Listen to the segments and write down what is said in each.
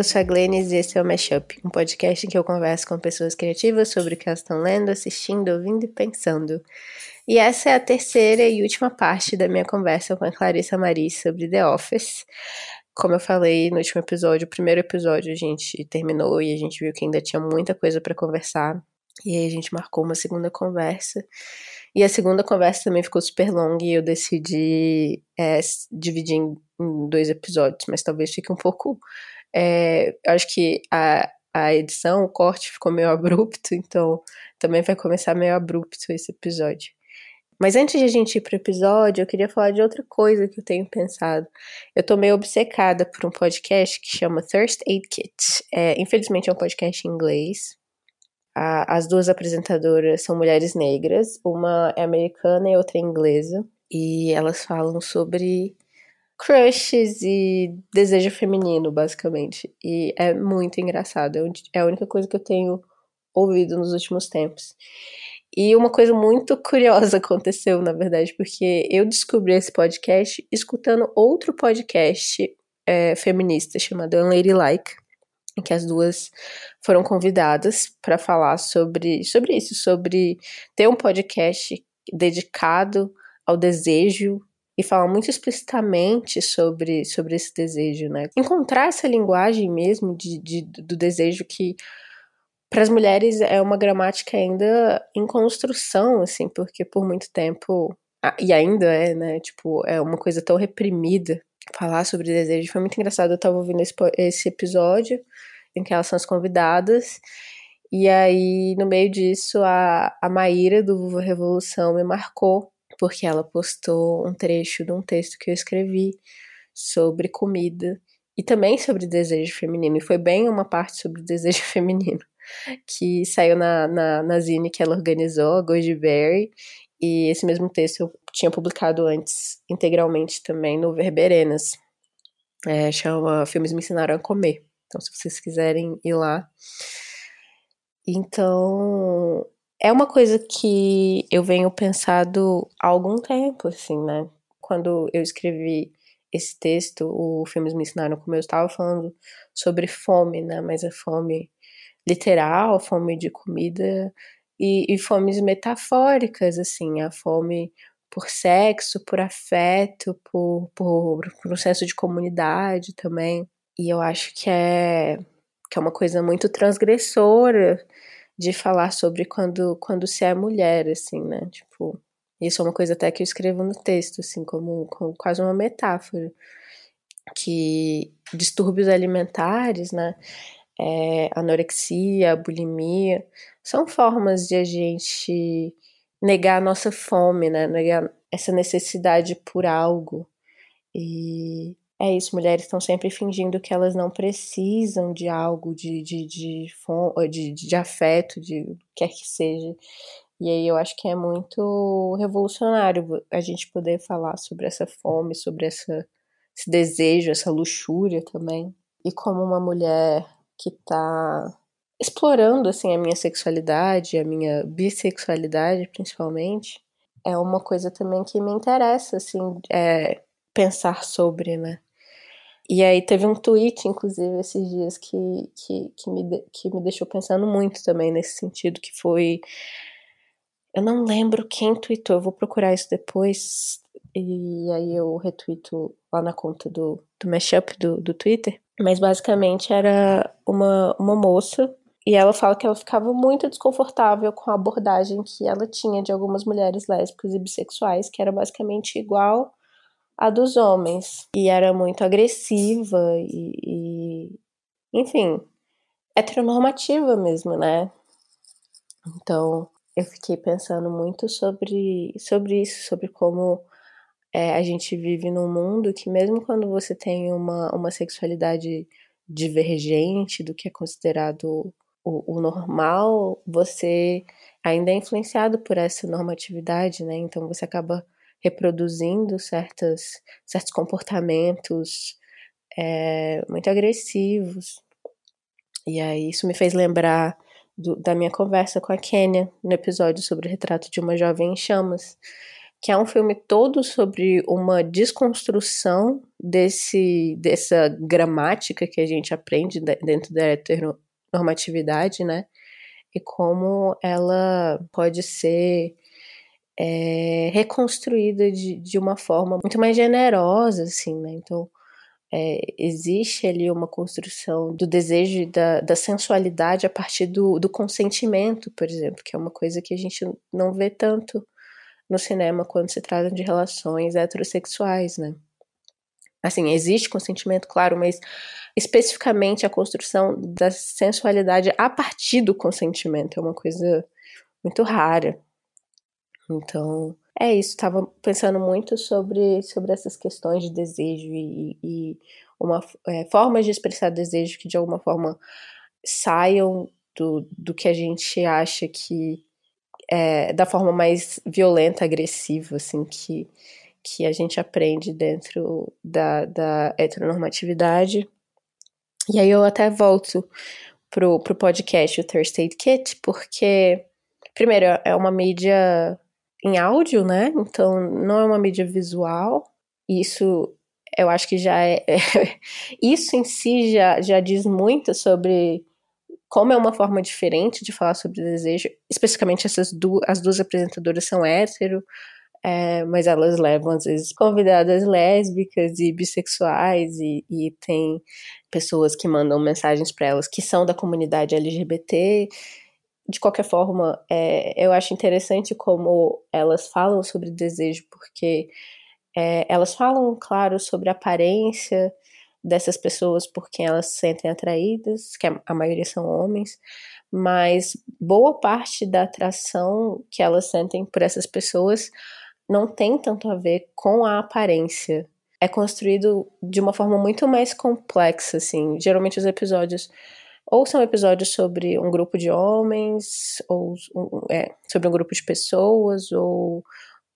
eu sou a Glennis e esse é o Mashup, um podcast em que eu converso com pessoas criativas sobre o que elas estão lendo, assistindo, ouvindo e pensando. E essa é a terceira e última parte da minha conversa com a Clarissa Maris sobre The Office. Como eu falei no último episódio, o primeiro episódio a gente terminou e a gente viu que ainda tinha muita coisa para conversar. E aí a gente marcou uma segunda conversa. E a segunda conversa também ficou super longa e eu decidi é, dividir em, dois episódios, mas talvez fique um pouco. É, eu acho que a, a edição, o corte ficou meio abrupto, então também vai começar meio abrupto esse episódio. Mas antes de a gente ir pro episódio, eu queria falar de outra coisa que eu tenho pensado. Eu tô meio obcecada por um podcast que chama Thirst Aid Kit. É, infelizmente é um podcast em inglês, a, as duas apresentadoras são mulheres negras, uma é americana e outra é inglesa, e elas falam sobre crushes e desejo feminino, basicamente. E é muito engraçado, é, é a única coisa que eu tenho ouvido nos últimos tempos. E uma coisa muito curiosa aconteceu, na verdade, porque eu descobri esse podcast escutando outro podcast é, feminista chamado Unladylike, em que as duas foram convidadas para falar sobre, sobre isso, sobre ter um podcast dedicado ao desejo e falar muito explicitamente sobre, sobre esse desejo, né? Encontrar essa linguagem mesmo de, de do desejo que para as mulheres é uma gramática ainda em construção, assim, porque por muito tempo e ainda é, né? Tipo, é uma coisa tão reprimida falar sobre desejo. Foi muito engraçado. Eu tava ouvindo esse, esse episódio em que elas são as convidadas. E aí, no meio disso, a, a Maíra do Revolução me marcou, porque ela postou um trecho de um texto que eu escrevi sobre comida e também sobre desejo feminino. E foi bem uma parte sobre desejo feminino, que saiu na, na, na zine que ela organizou, a Goji Berry. E esse mesmo texto eu tinha publicado antes integralmente também no Verberenas. É, chama Filmes Me Ensinaram a Comer. Então, se vocês quiserem ir lá. Então, é uma coisa que eu venho pensado há algum tempo, assim, né? Quando eu escrevi esse texto, o Filmes Me Ensinaram Como eu estava falando sobre fome, né? Mas a fome literal, fome de comida e, e fomes metafóricas, assim, a fome por sexo, por afeto, por, por, de comunidade também. E eu acho que é, que é uma coisa muito transgressora de falar sobre quando, quando se é mulher, assim, né? Tipo, isso é uma coisa até que eu escrevo no texto, assim, como, como quase uma metáfora. Que distúrbios alimentares, né? É, anorexia, bulimia, são formas de a gente negar a nossa fome, né? Negar essa necessidade por algo. E é isso, mulheres estão sempre fingindo que elas não precisam de algo, de, de, de, de, de afeto, de quer que seja. E aí eu acho que é muito revolucionário a gente poder falar sobre essa fome, sobre essa, esse desejo, essa luxúria também. E como uma mulher que tá explorando assim a minha sexualidade, a minha bissexualidade principalmente, é uma coisa também que me interessa assim, é pensar sobre, né? E aí teve um tweet, inclusive, esses dias que, que, que, me, que me deixou pensando muito também nesse sentido, que foi. Eu não lembro quem tweetou, eu vou procurar isso depois. E aí eu retuito lá na conta do, do Mashup do, do Twitter. Mas basicamente era uma, uma moça e ela fala que ela ficava muito desconfortável com a abordagem que ela tinha de algumas mulheres lésbicas e bissexuais, que era basicamente igual a dos homens. E era muito agressiva e, e enfim, heteronormativa mesmo, né? Então, eu fiquei pensando muito sobre, sobre isso, sobre como é, a gente vive num mundo que mesmo quando você tem uma, uma sexualidade divergente do que é considerado o, o normal, você ainda é influenciado por essa normatividade, né? Então você acaba reproduzindo certas, certos comportamentos é, muito agressivos. E aí isso me fez lembrar do, da minha conversa com a Kênia no episódio sobre o retrato de uma jovem em chamas, que é um filme todo sobre uma desconstrução desse dessa gramática que a gente aprende dentro da heteronormatividade, né? E como ela pode ser é, reconstruída de, de uma forma muito mais generosa, assim, né? Então, é, existe ali uma construção do desejo e da, da sensualidade a partir do, do consentimento, por exemplo, que é uma coisa que a gente não vê tanto no cinema quando se trata de relações heterossexuais, né? Assim, existe consentimento, claro, mas especificamente a construção da sensualidade a partir do consentimento é uma coisa muito rara. Então, é isso. Estava pensando muito sobre, sobre essas questões de desejo e, e uma é, formas de expressar desejo que de alguma forma saiam do, do que a gente acha que é, da forma mais violenta, agressiva, assim, que, que a gente aprende dentro da, da heteronormatividade. E aí eu até volto pro, pro podcast, o Thursday Kit, porque, primeiro, é uma mídia em áudio, né? Então não é uma mídia visual. Isso eu acho que já é. isso em si já, já diz muito sobre como é uma forma diferente de falar sobre desejo, especificamente essas duas, as duas apresentadoras são hétero, é, mas elas levam às vezes convidadas lésbicas e bissexuais e, e tem pessoas que mandam mensagens para elas que são da comunidade LGBT. De qualquer forma, é, eu acho interessante como elas falam sobre desejo, porque é, elas falam, claro, sobre a aparência dessas pessoas por quem elas se sentem atraídas, que a maioria são homens, mas boa parte da atração que elas sentem por essas pessoas não tem tanto a ver com a aparência. É construído de uma forma muito mais complexa, assim. Geralmente os episódios ou são episódios sobre um grupo de homens, ou é, sobre um grupo de pessoas, ou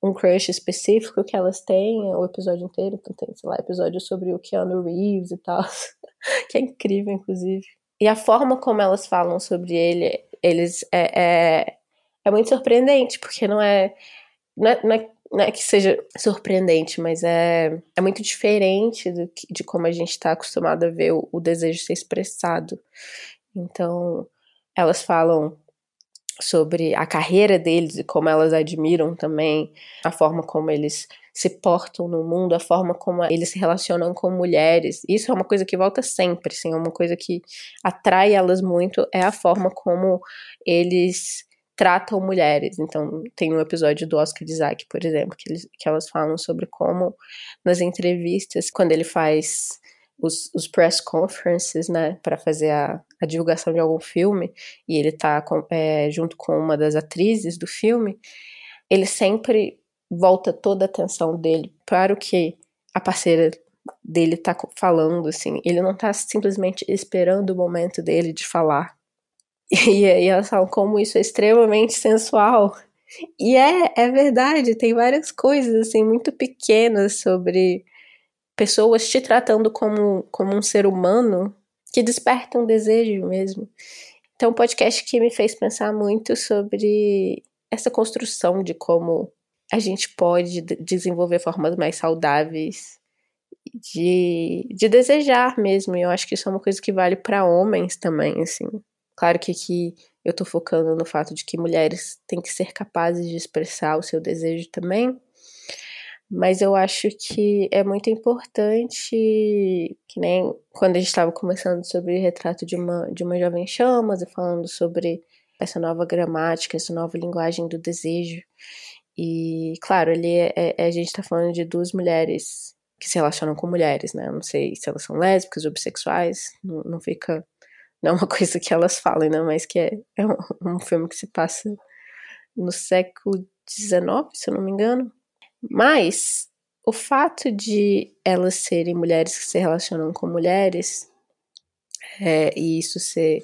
um crush específico que elas têm o episódio inteiro. Então tem, sei lá, episódio sobre o Keanu Reeves e tal, que é incrível, inclusive. E a forma como elas falam sobre ele, eles é, é, é muito surpreendente, porque não é, não é, não é, não é que seja surpreendente, mas é, é muito diferente do que, de como a gente está acostumado a ver o, o desejo ser expressado. Então, elas falam sobre a carreira deles e como elas admiram também a forma como eles se portam no mundo, a forma como eles se relacionam com mulheres. Isso é uma coisa que volta sempre, sim, é uma coisa que atrai elas muito, é a forma como eles tratam mulheres. Então, tem um episódio do Oscar Isaac, por exemplo, que, eles, que elas falam sobre como nas entrevistas, quando ele faz os, os press conferences, né, para fazer a, a, divulgação de algum filme, e ele tá com, é, junto com uma das atrizes do filme, ele sempre volta toda a atenção dele para o que a parceira dele tá falando, assim. Ele não tá simplesmente esperando o momento dele de falar. E elas falam como isso é extremamente sensual. E é, é verdade, tem várias coisas, assim, muito pequenas sobre pessoas te tratando como, como um ser humano que desperta um desejo mesmo. Então, um podcast que me fez pensar muito sobre essa construção de como a gente pode desenvolver formas mais saudáveis de, de desejar mesmo. E eu acho que isso é uma coisa que vale para homens também, assim. Claro que aqui eu tô focando no fato de que mulheres têm que ser capazes de expressar o seu desejo também, mas eu acho que é muito importante, que nem quando a gente estava conversando sobre o retrato de uma, de uma jovem chamas e falando sobre essa nova gramática, essa nova linguagem do desejo. E, claro, ali é, é, a gente está falando de duas mulheres que se relacionam com mulheres, né? Não sei se elas são lésbicas ou bissexuais, não, não fica. Não é uma coisa que elas falem, né? Mas que é, é um, um filme que se passa no século XIX, se eu não me engano. Mas o fato de elas serem mulheres que se relacionam com mulheres, é, e isso ser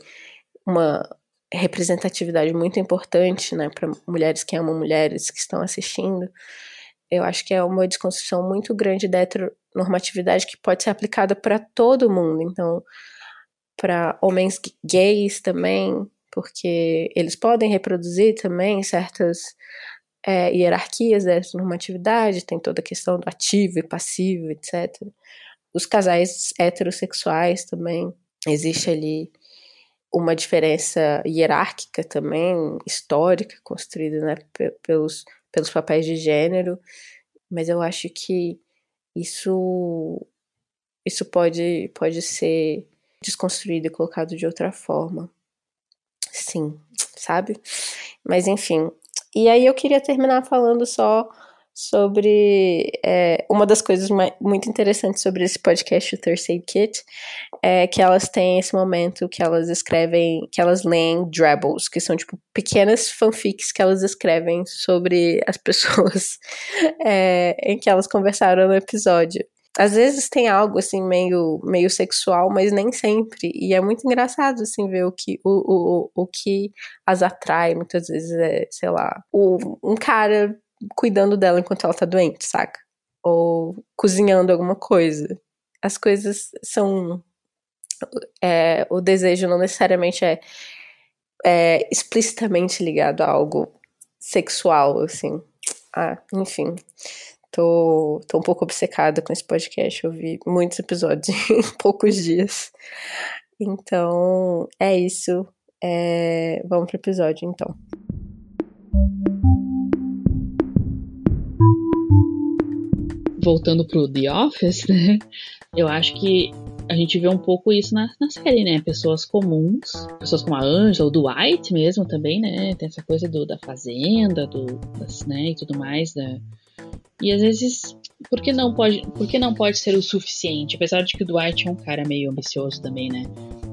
uma representatividade muito importante né, para mulheres que amam mulheres que estão assistindo, eu acho que é uma desconstrução muito grande da heteronormatividade que pode ser aplicada para todo mundo. Então, para homens gays também, porque eles podem reproduzir também certas é, hierarquias da normatividade, tem toda a questão do ativo e passivo, etc. Os casais heterossexuais também, existe ali uma diferença hierárquica também, histórica, construída né, pelos, pelos papéis de gênero, mas eu acho que isso, isso pode, pode ser desconstruído e colocado de outra forma. Sim, sabe? Mas enfim. E aí eu queria terminar falando só sobre é, uma das coisas muito interessantes sobre esse podcast, o Thursday Kit, é que elas têm esse momento que elas escrevem, que elas leem drabbles, que são tipo pequenas fanfics que elas escrevem sobre as pessoas é, em que elas conversaram no episódio. Às vezes tem algo assim meio, meio sexual, mas nem sempre. E é muito engraçado assim ver o que o, o, o que as atrai. Muitas vezes é, sei lá, o, um cara cuidando dela enquanto ela tá doente, saca? Ou cozinhando alguma coisa. As coisas são. É, o desejo não necessariamente é, é explicitamente ligado a algo sexual, assim. Ah, enfim. Tô, tô um pouco obcecada com esse podcast. Eu vi muitos episódios em poucos dias. Então, é isso. É... Vamos pro episódio, então. voltando pro The Office, né? Eu acho que a gente vê um pouco isso na, na série, né? Pessoas comuns, pessoas como a Angela, o Dwight mesmo também, né? Tem essa coisa do, da fazenda, do, das, né, e tudo mais, da... E às vezes, por que não pode, por que não pode ser o suficiente? Apesar de que o Dwight é um cara meio ambicioso também, né?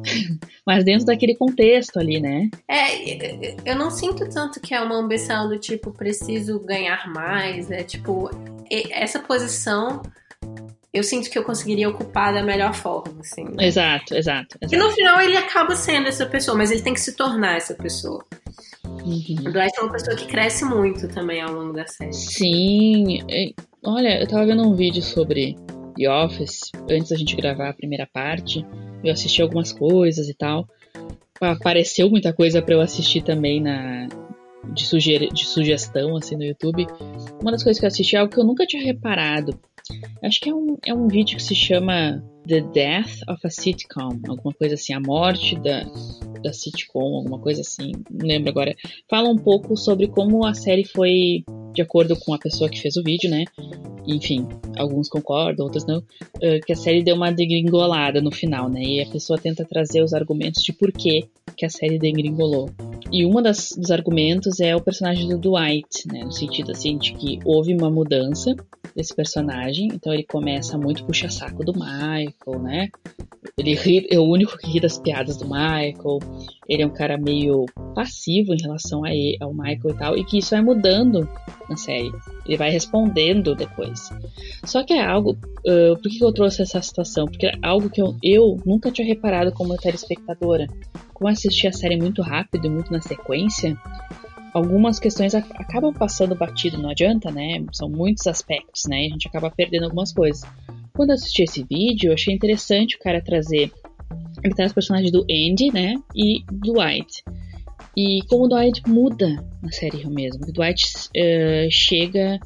Mas dentro daquele contexto ali, né? É, eu não sinto tanto que é uma ambição do tipo, preciso ganhar mais, é tipo, essa posição eu sinto que eu conseguiria ocupar da melhor forma, assim. Né? Exato, exato, exato. E no final ele acaba sendo essa pessoa, mas ele tem que se tornar essa pessoa. Uhum. O Dwight é uma pessoa que cresce muito também ao longo da série. Sim. Olha, eu tava vendo um vídeo sobre The Office antes da gente gravar a primeira parte. Eu assisti algumas coisas e tal. Apareceu muita coisa para eu assistir também na, de, suger, de sugestão assim no YouTube. Uma das coisas que eu assisti é algo que eu nunca tinha reparado. Acho que é um, é um vídeo que se chama The Death of a Sitcom, alguma coisa assim, a morte da, da sitcom, alguma coisa assim, não lembro agora. Fala um pouco sobre como a série foi de acordo com a pessoa que fez o vídeo, né? Enfim, alguns concordam, outros não, que a série deu uma degringolada no final, né? E a pessoa tenta trazer os argumentos de por que, que a série degringolou. E um dos argumentos é o personagem do Dwight, né? No sentido assim de que houve uma mudança desse personagem, então ele começa muito puxa-saco do Michael, né? Ele ri, é o único que ri das piadas do Michael. Ele é um cara meio passivo em relação a ele, ao Michael e tal, e que isso vai mudando na série. Ele vai respondendo depois. Só que é algo. Uh, por que eu trouxe essa situação? Porque é algo que eu, eu nunca tinha reparado como telespectadora. Como assisti a série muito rápido e muito na sequência, algumas questões acabam passando batido, não adianta, né? São muitos aspectos, né? A gente acaba perdendo algumas coisas. Quando eu assisti esse vídeo, eu achei interessante o cara trazer. Ele traz os personagens do Andy, né? E Dwight. E como o Dwight muda na série mesmo. O Dwight uh, chega,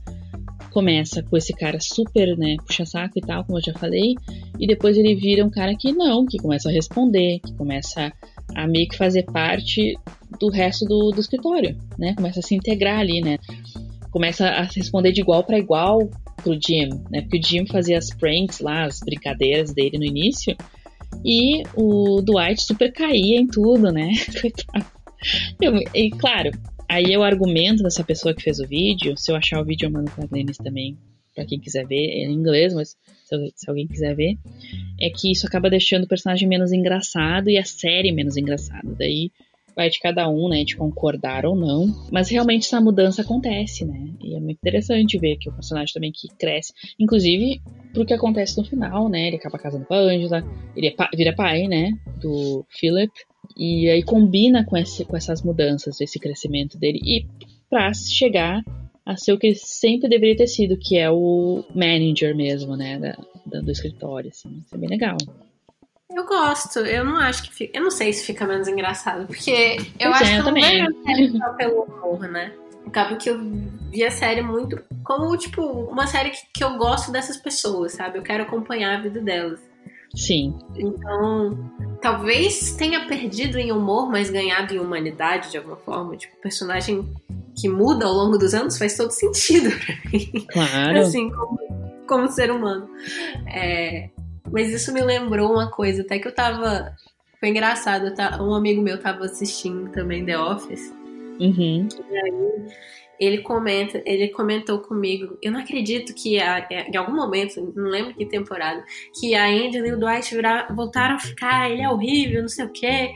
começa com esse cara super, né, puxa-saco e tal, como eu já falei, e depois ele vira um cara que não, que começa a responder, que começa a meio que fazer parte do resto do, do escritório, né? Começa a se integrar ali, né? Começa a responder de igual para igual pro Jim, né? Porque o Jim fazia as pranks lá, as brincadeiras dele no início, e o Dwight super caía em tudo, né? Coitado. Eu, e claro, aí é o argumento dessa pessoa que fez o vídeo. Se eu achar o vídeo, eu mando pra Glennis também, para quem quiser ver. É em inglês, mas se, se, alguém quiser ver. É que isso acaba deixando o personagem menos engraçado e a série menos engraçada. Daí vai de cada um, né, de concordar ou não. Mas realmente essa mudança acontece, né? E é muito interessante ver que o personagem também que cresce. Inclusive, pro que acontece no final, né? Ele acaba casando com a Angela, ele é vira pai, né? Do Philip. E aí combina com, esse, com essas mudanças, esse crescimento dele. E para chegar a ser o que ele sempre deveria ter sido, que é o manager mesmo, né? Da, do escritório, assim. Isso é bem legal. Eu gosto, eu não acho que fica. Eu não sei se fica menos engraçado, porque eu pois acho é, que eu não vejo pelo humor, né? acaba que eu vi a série muito como, tipo, uma série que, que eu gosto dessas pessoas, sabe? Eu quero acompanhar a vida delas. Sim. Então, talvez tenha perdido em humor, mas ganhado em humanidade de alguma forma. Tipo, personagem que muda ao longo dos anos faz todo sentido pra mim. Claro. assim, como, como ser humano. É, mas isso me lembrou uma coisa, até que eu tava. Foi engraçado, tá, um amigo meu tava assistindo também The Office. Uhum. E aí ele comenta, ele comentou comigo, eu não acredito que a, em algum momento, não lembro que temporada, que a Angela e o Dwight virar, voltaram a ficar, ele é horrível, não sei o quê.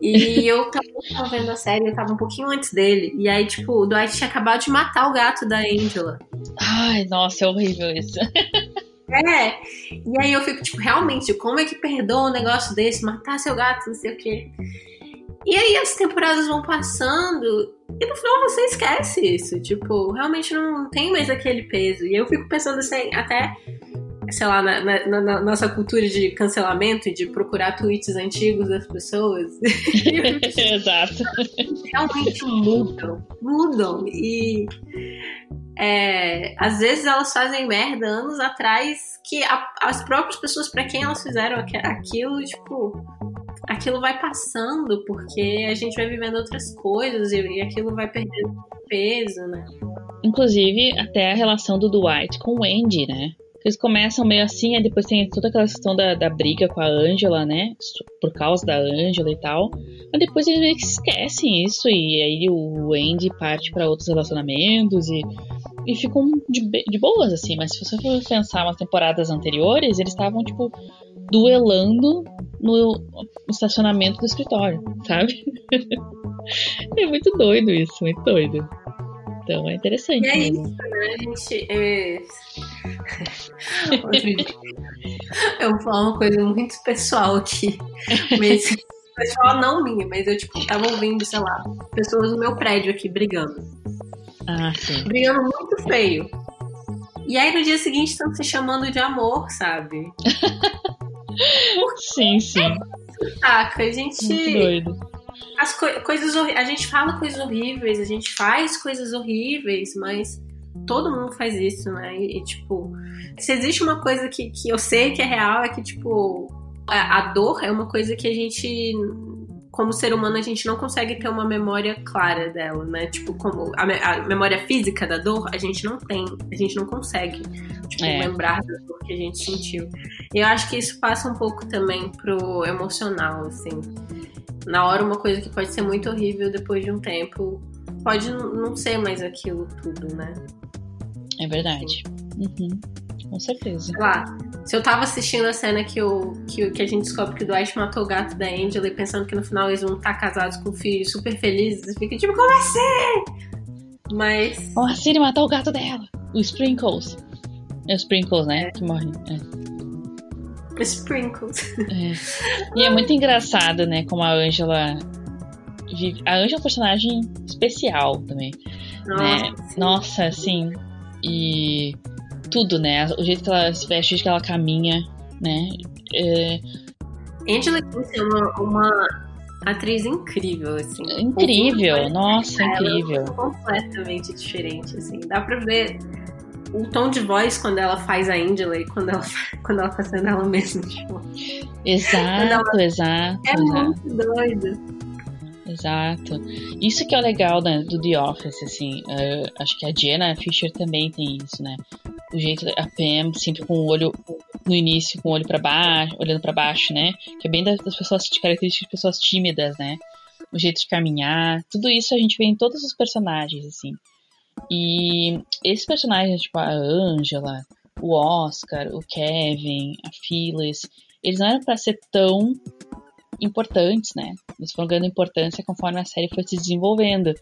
E eu tava vendo a série, eu tava um pouquinho antes dele. E aí, tipo, o Dwight tinha acabado de matar o gato da Angela. Ai, nossa, é horrível isso. É, e aí eu fico, tipo, realmente, como é que perdoa um negócio desse, matar seu gato, não sei o quê. E aí as temporadas vão passando e no final você esquece isso. Tipo, realmente não tem mais aquele peso. E eu fico pensando assim, até, sei lá, na, na, na nossa cultura de cancelamento e de procurar tweets antigos das pessoas. Exato. Realmente mudam. Mudam. E é, às vezes elas fazem merda anos atrás que a, as próprias pessoas para quem elas fizeram aquilo, tipo, aquilo vai passando porque a gente vai vivendo outras coisas e, e aquilo vai perdendo peso, né? Inclusive, até a relação do Dwight com o Andy, né? Eles começam meio assim, aí depois tem toda aquela questão da, da briga com a Angela, né? Por causa da Angela e tal. Mas depois eles meio que esquecem isso e aí o Andy parte para outros relacionamentos e, e ficam de, de boas, assim. Mas se você for pensar nas temporadas anteriores, eles estavam, tipo, duelando no, no estacionamento do escritório, sabe? é muito doido isso, muito doido. Então é interessante. E é mesmo. isso, né? A gente. É... eu vou falar uma coisa muito pessoal aqui. Mas pessoal não minha, mas eu tipo, tava ouvindo, sei lá, pessoas no meu prédio aqui brigando. Ah, sim. Brigando muito feio. E aí no dia seguinte estão se chamando de amor, sabe? sim, sim. Saca, a gente. Muito doido as co coisas a gente fala coisas horríveis, a gente faz coisas horríveis, mas todo mundo faz isso, né? E, e, tipo, se existe uma coisa que, que eu sei que é real, é que, tipo, a, a dor é uma coisa que a gente como ser humano, a gente não consegue ter uma memória clara dela, né? Tipo, como a, a memória física da dor, a gente não tem, a gente não consegue tipo, é. lembrar da dor que a gente sentiu. E eu acho que isso passa um pouco também pro emocional, assim na hora uma coisa que pode ser muito horrível depois de um tempo pode não ser mais aquilo tudo, né? É verdade. Uhum. Com certeza. Lá, se eu tava assistindo a cena que, o, que, que a gente descobre que o Dwight matou o gato da Angela e pensando que no final eles vão estar casados com filhos super felizes, fica tipo, como assim? Mas. Como assim ele matou o gato dela? O Sprinkles. É o Sprinkles, né? É. Que morre. É. Sprinkles. É. E é muito engraçado, né? Como a Angela vive. A Angela é um personagem especial também. Nossa, né? Nossa, assim. E tudo, né? O jeito que ela se veste, o jeito que ela caminha, né? É... Angela é uma, uma atriz incrível, assim. Incrível, nossa, incrível. É completamente diferente, assim. Dá pra ver o tom de voz quando ela faz a Angela e quando ela, quando ela tá sendo ela mesma. Tipo, exato, ela... exato. É exato. muito doido. Exato. Isso que é o legal né, do The Office, assim. Uh, acho que a Jenna Fisher também tem isso, né? O jeito a Pam sempre com o olho no início com o olho para baixo, olhando para baixo, né? Que é bem das pessoas características de pessoas tímidas, né? O jeito de caminhar, tudo isso a gente vê em todos os personagens, assim. E esses personagens, tipo a Angela, o Oscar, o Kevin, a Phyllis, eles não eram para ser tão importantes, né? Eles foram ganhando importância conforme a série foi se desenvolvendo.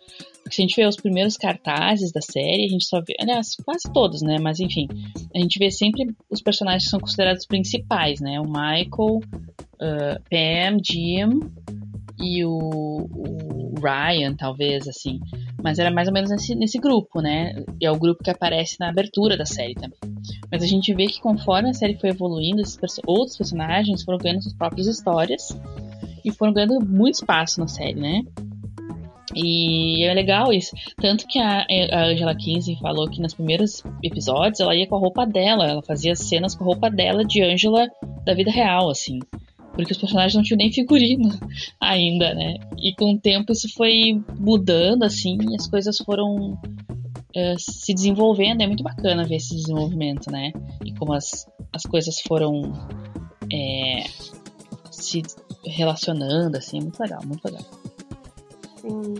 Porque se a gente vê os primeiros cartazes da série, a gente só vê, aliás, quase todos, né? Mas enfim, a gente vê sempre os personagens que são considerados principais, né? O Michael, uh, Pam, Jim e o, o, Ryan, talvez, assim. Mas era mais ou menos nesse, nesse grupo, né? E é o grupo que aparece na abertura da série também. Mas a gente vê que conforme a série foi evoluindo, esses perso outros personagens foram ganhando suas próprias histórias e foram ganhando muito espaço na série, né? E é legal isso. Tanto que a, a Angela Kinsey falou que nos primeiros episódios ela ia com a roupa dela, ela fazia cenas com a roupa dela de Angela da vida real, assim. Porque os personagens não tinham nem figurino ainda, né? E com o tempo isso foi mudando, assim, e as coisas foram uh, se desenvolvendo. É muito bacana ver esse desenvolvimento, né? E como as, as coisas foram é, se relacionando, assim, é muito legal, muito legal. Sim.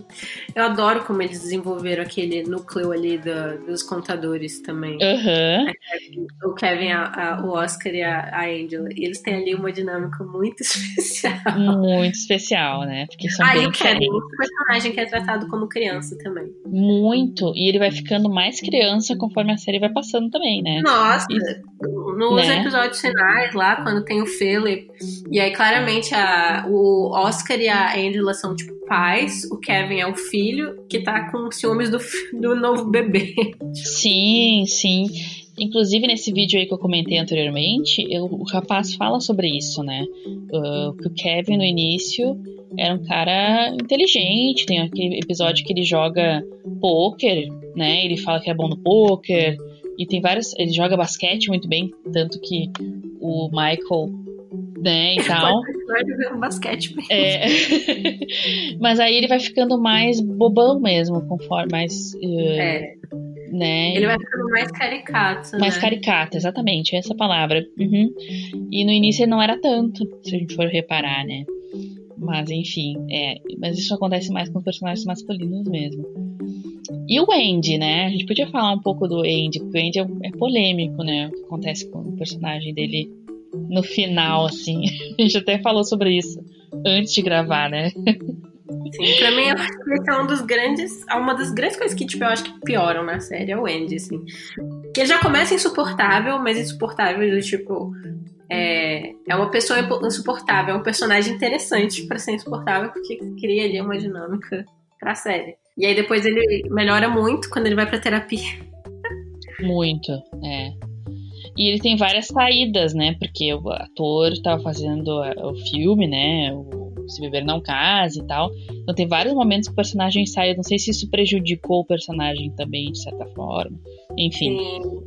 Eu adoro como eles desenvolveram aquele núcleo ali do, dos contadores também. Uhum. O Kevin, a, a, o Oscar e a, a Angela. Eles têm ali uma dinâmica muito especial. Muito especial, né? Porque são ah, e o Kevin, um personagem que é tratado como criança também. Muito. E ele vai ficando mais criança conforme a série vai passando também, né? Nossa, e, nos né? episódios finais lá, quando tem o Philip, e aí claramente a, o Oscar e a Angela são tipo pais, o Kevin é o filho que tá com ciúmes do, do novo bebê. Sim, sim. Inclusive, nesse vídeo aí que eu comentei anteriormente, eu, o rapaz fala sobre isso, né? Uh, que o Kevin, no início, era um cara inteligente. Tem aquele episódio que ele joga poker, né? Ele fala que é bom no poker. E tem vários. Ele joga basquete muito bem, tanto que o Michael né, e tal. Vai jogar basquete mesmo. É. Mas aí ele vai ficando mais bobão mesmo, conforme mais. Uh, é. Né? Ele vai ficando mais caricato. Mais né? caricato, exatamente, essa palavra. Uhum. E no início ele não era tanto, se a gente for reparar, né? Mas enfim, é. Mas isso acontece mais com personagens masculinos mesmo. E o Andy, né? A gente podia falar um pouco do Andy, porque o Andy é, é polêmico, né? O que acontece com o personagem dele no final, assim. A gente até falou sobre isso antes de gravar, né? Sim, pra mim, esse é um dos grandes. É uma das grandes coisas que, tipo, eu acho que pioram na série é o Andy, assim. Que ele já começa insuportável, mas insuportável do tipo. É, é uma pessoa insuportável, é um personagem interessante para ser insuportável, porque cria ali uma dinâmica pra série. E aí depois ele melhora muito quando ele vai pra terapia. Muito, é. E ele tem várias saídas, né? Porque o ator estava fazendo é, o filme, né? O Se Beber Não Case e tal. Então tem vários momentos que o personagem sai. Eu não sei se isso prejudicou o personagem também, de certa forma. Enfim. Sim.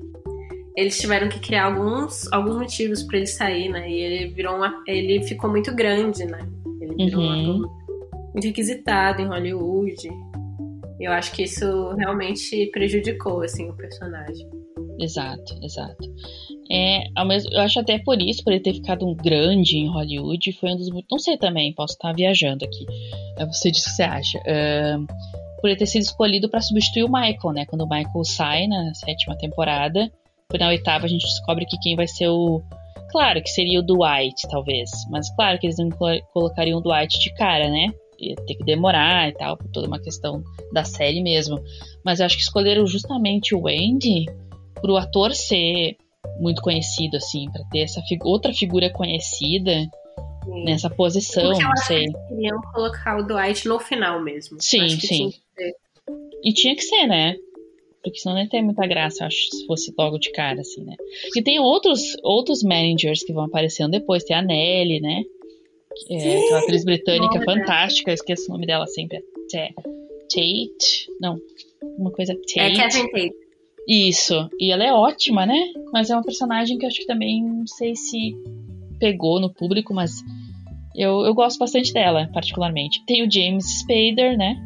Eles tiveram que criar alguns, alguns motivos para ele sair, né? E ele virou uma, ele ficou muito grande, né? Ele virou uhum. um ator muito requisitado em Hollywood. Eu acho que isso realmente prejudicou assim o personagem. Exato, exato. É, ao mesmo, eu acho até por isso, por ele ter ficado um grande em Hollywood, foi um dos. Não sei também, posso estar viajando aqui. É, você diz o que você acha. Uh, por ele ter sido escolhido para substituir o Michael, né? Quando o Michael sai na sétima temporada, por na oitava a gente descobre que quem vai ser o. Claro que seria o Dwight, talvez. Mas claro que eles não colocariam o Dwight de cara, né? Ia ter que demorar e tal, por toda uma questão da série mesmo. Mas eu acho que escolheram justamente o Andy pro ator ser muito conhecido, assim, para ter essa fig outra figura conhecida sim. nessa posição, Porque não sei. Que queriam colocar o Dwight no final mesmo. Sim, sim. Tinha e tinha que ser, né? Porque senão nem tem muita graça, acho, se fosse logo de cara, assim, né? E tem outros, outros managers que vão aparecendo depois. Tem a Nelly, né? É, sim, aquela atriz britânica fantástica, eu esqueço o nome dela sempre. É Tate? Não, uma coisa Tate. É Kevin Tate. Isso. E ela é ótima, né? Mas é uma personagem que eu acho que também não sei se pegou no público, mas eu, eu gosto bastante dela, particularmente. Tem o James Spader, né?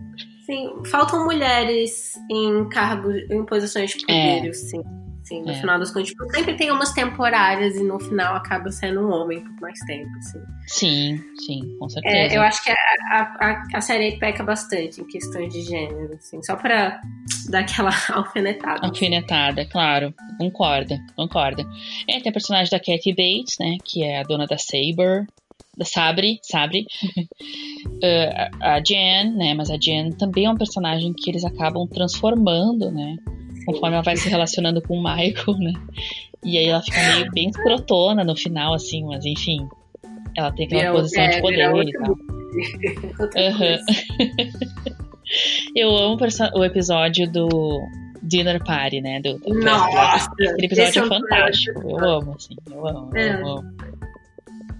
Sim, faltam mulheres em cargos, em posições de poder, é. sim assim, no é. final das contas. Tipo, sempre tem umas temporárias e no final acaba sendo um homem por mais tempo, assim. Sim, sim, com certeza. É, eu acho que a, a, a, série peca bastante em questões de gênero, assim, só pra dar aquela alfinetada. Alfinetada, claro. Concorda, concorda. É, tem a personagem da Kathy Bates, né, que é a dona da Saber, da Sabre, Sabre, uh, a Jen, né, mas a Jen também é um personagem que eles acabam transformando, né, conforme ela vai se relacionando com o Michael, né? E aí ela fica meio bem escrotona no final, assim, mas enfim. Ela tem aquela posição é, de poder e tal. uhum. Eu amo o episódio do Dinner Party, né? Do, do Nossa! Aquele episódio é, fantástico. Eu amo, assim. Eu amo, é. eu amo.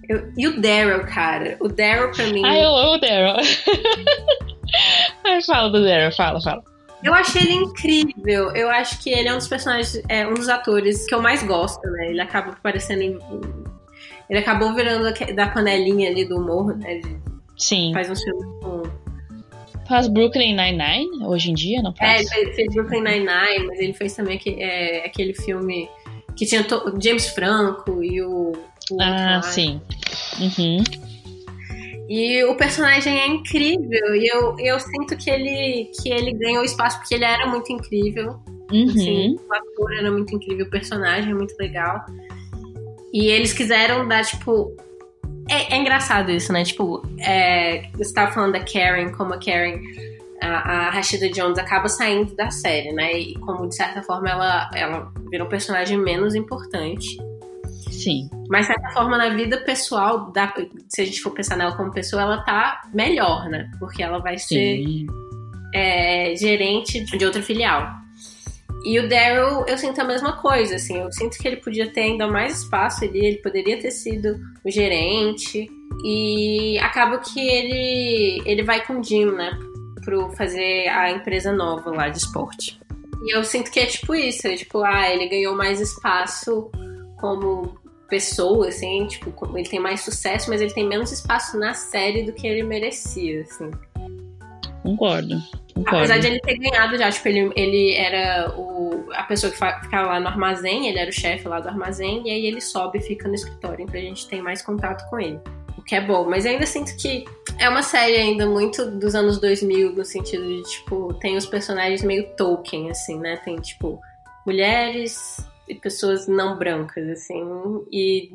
Eu, e o Daryl, cara? O Daryl pra mim. Ah, eu amo o Daryl. Ai, fala do Daryl, fala, fala. Eu achei ele incrível. Eu acho que ele é um dos personagens, é um dos atores que eu mais gosto, né? Ele acaba parecendo. Em... Ele acabou virando da panelinha ali do humor, né? Ele Sim. Faz uns filmes com. Faz Brooklyn Nine-Nine hoje em dia, não faz? É, ele fez Brooklyn Nine-Nine, mas ele fez também aquele, é, aquele filme que tinha James Franco e o. o ah, sim. Uhum. E o personagem é incrível. E eu, eu sinto que ele, que ele ganhou espaço porque ele era muito incrível. Uhum. Assim, o ator era muito incrível, o personagem é muito legal. E eles quiseram dar, tipo. É, é engraçado isso, né? Tipo, é, você tava falando da Karen, como a Karen, a, a Rashida Jones acaba saindo da série, né? E como, de certa forma, ela, ela vira um personagem menos importante. Sim. Mas, de certa forma, na vida pessoal, da, se a gente for pensar nela como pessoa, ela tá melhor, né? Porque ela vai ser é, gerente de outra filial. E o Daryl, eu sinto a mesma coisa, assim, eu sinto que ele podia ter ainda mais espaço ali, ele poderia ter sido o gerente, e acaba que ele, ele vai com o Jim, né, pro fazer a empresa nova lá de esporte. E eu sinto que é tipo isso, é tipo, ah, ele ganhou mais espaço como pessoa, assim, tipo, ele tem mais sucesso, mas ele tem menos espaço na série do que ele merecia, assim. Concordo. Concordo. Apesar de ele ter ganhado já, tipo, ele, ele era o, a pessoa que ficava lá no armazém, ele era o chefe lá do armazém, e aí ele sobe e fica no escritório, então a gente tem mais contato com ele. O que é bom, mas ainda sinto que é uma série ainda muito dos anos 2000, no sentido de, tipo, tem os personagens meio Tolkien, assim, né? Tem, tipo, mulheres pessoas não brancas, assim, e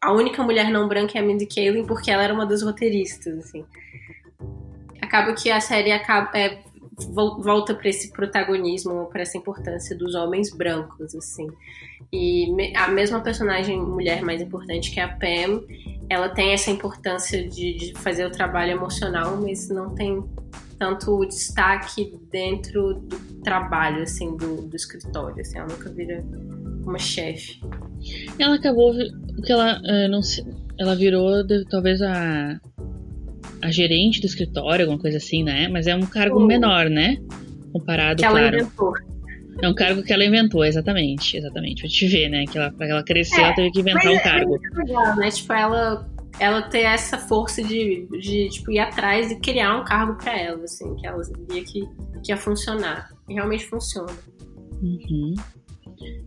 a única mulher não branca é a Mindy Kaling porque ela era uma das roteiristas, assim. Acaba que a série acaba, é, volta para esse protagonismo, para essa importância dos homens brancos, assim. E a mesma personagem mulher mais importante que é a Pam, ela tem essa importância de, de fazer o trabalho emocional, mas não tem tanto destaque dentro do trabalho, assim, do, do escritório, assim, ela nunca vira uma chefe. Ela acabou que ela uh, não se, ela virou de, talvez a a gerente do escritório, alguma coisa assim, né? Mas é um cargo menor, né? Comparado, que claro. Ela inventou. É um cargo que ela inventou, exatamente, exatamente. Pra te ver, né? Que ela, pra ela crescer, é, ela teve que inventar um é, cargo. É legal, né? Tipo, ela, ela ter essa força de, de tipo, ir atrás e criar um cargo para ela, assim, que ela sabia que, que ia funcionar. E realmente funciona. Uhum.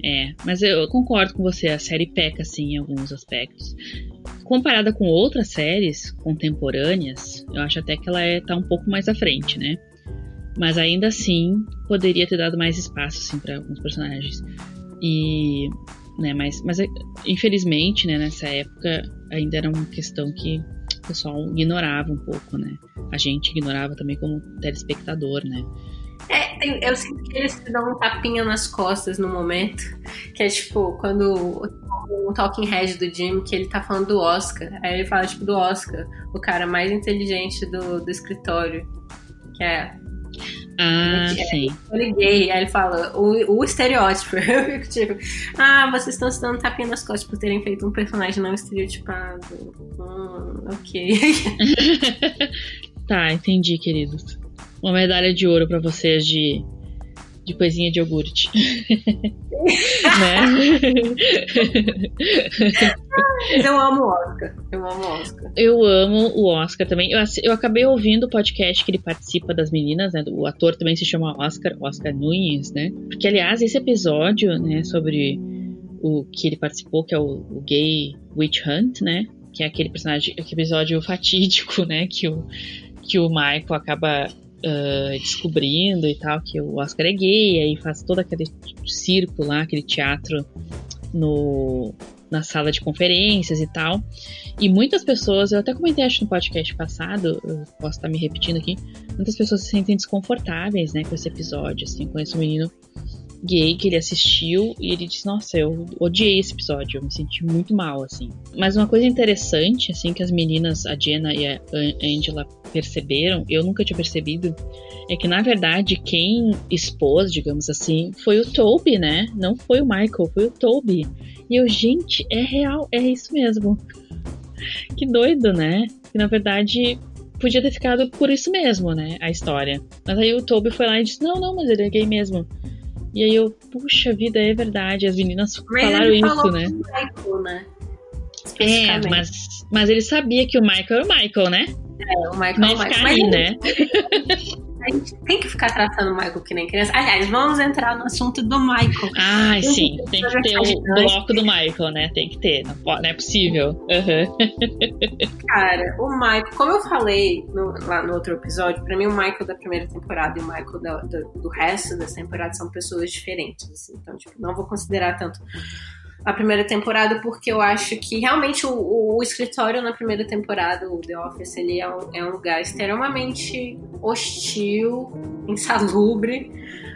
É, mas eu concordo com você, a série peca, assim, em alguns aspectos comparada com outras séries contemporâneas, eu acho até que ela é, tá um pouco mais à frente, né? Mas ainda assim, poderia ter dado mais espaço, assim, para alguns personagens. E, né, mas, mas infelizmente, né, nessa época ainda era uma questão que o pessoal ignorava um pouco, né? A gente ignorava também como telespectador, né? É, eu sinto que eles dão um tapinha nas costas no momento. Que é tipo, quando o Talking Head do Jim, que ele tá falando do Oscar. Aí ele fala, tipo, do Oscar, o cara mais inteligente do, do escritório. Que é. Ah, é, sim. Eu liguei, aí ele fala, o, o estereótipo. Eu fico tipo, ah, vocês estão se dando tapinha nas costas por terem feito um personagem não estereotipado. Hum, ok. tá, entendi, queridos uma medalha de ouro para vocês de, de coisinha de iogurte. né? eu amo o Oscar. Eu amo o Oscar. Eu amo o Oscar também. Eu, eu acabei ouvindo o podcast que ele participa das meninas, né? O ator também se chama Oscar, Oscar Nunes, né? Porque, aliás, esse episódio, né, sobre o que ele participou, que é o, o gay Witch Hunt, né? Que é aquele personagem, aquele episódio fatídico, né? Que o, que o Michael acaba uh, descobrindo e tal que o Oscar é gay, aí faz todo aquele circo lá, aquele teatro no, na sala de conferências e tal. E muitas pessoas, eu até comentei acho no podcast passado, eu posso estar me repetindo aqui, muitas pessoas se sentem desconfortáveis, né, com esse episódio, assim, conheço um menino gay que ele assistiu e ele disse: Nossa, eu odiei esse episódio, eu me senti muito mal, assim. Mas uma coisa interessante, assim, que as meninas, a Jenna e a Angela perceberam, eu nunca tinha percebido, é que na verdade quem expôs, digamos assim, foi o Toby, né? Não foi o Michael, foi o Toby. E eu, gente, é real, é isso mesmo. que doido, né? Que na verdade podia ter ficado por isso mesmo, né? A história. Mas aí o Toby foi lá e disse: Não, não, mas ele é gay mesmo. E aí eu, puxa vida, é verdade. As meninas mas falaram isso, né? Michael, né? É, mas, mas ele sabia que o Michael era o Michael, né? É, o Michael é o Michael. Aí, né? a gente tem que ficar tratando o Michael que nem criança. Aliás, vamos entrar no assunto do Michael. Ah, sim. Tem que ter o bloco do Michael, né? Tem que ter. Não, não é possível. Uhum. Cara, o Michael, como eu falei no, lá no outro episódio, pra mim o Michael da primeira temporada e o Michael da, do, do resto dessa temporada são pessoas diferentes. Assim, então, tipo, não vou considerar tanto a primeira temporada, porque eu acho que realmente o, o, o, escritório na primeira temporada, o The Office, ele é um, é um lugar extremamente hostil, insalubre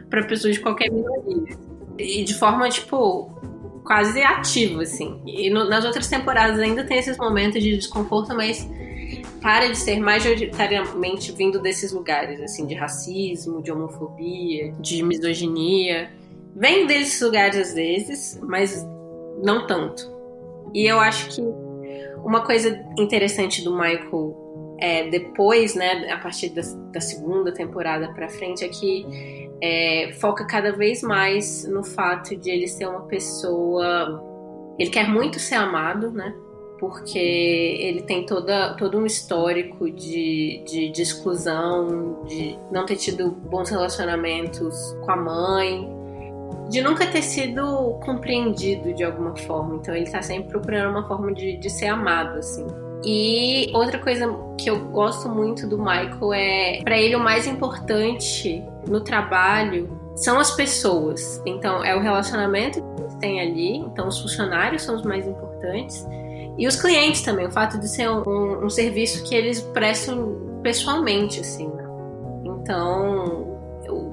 para pessoas de qualquer minoria. E de forma, tipo, quase ativa, assim. E no, nas outras temporadas ainda tem esses momentos de desconforto, mas para de ser majoritariamente vindo desses lugares, assim, de racismo, de homofobia, de misoginia. Vem desses lugares às vezes, mas não tanto. E eu acho que uma coisa interessante do Michael é, depois, né, a partir da, da segunda temporada para frente, é que é, foca cada vez mais no fato de ele ser uma pessoa. Ele quer muito ser amado, né? Porque ele tem toda, todo um histórico de, de, de exclusão, de não ter tido bons relacionamentos com a mãe, de nunca ter sido compreendido de alguma forma. Então ele tá sempre procurando uma forma de, de ser amado, assim. E outra coisa que eu gosto muito do Michael é, para ele o mais importante no trabalho são as pessoas. Então é o relacionamento que eles têm ali. Então os funcionários são os mais importantes e os clientes também. O fato de ser um, um serviço que eles prestam pessoalmente, assim. Né? Então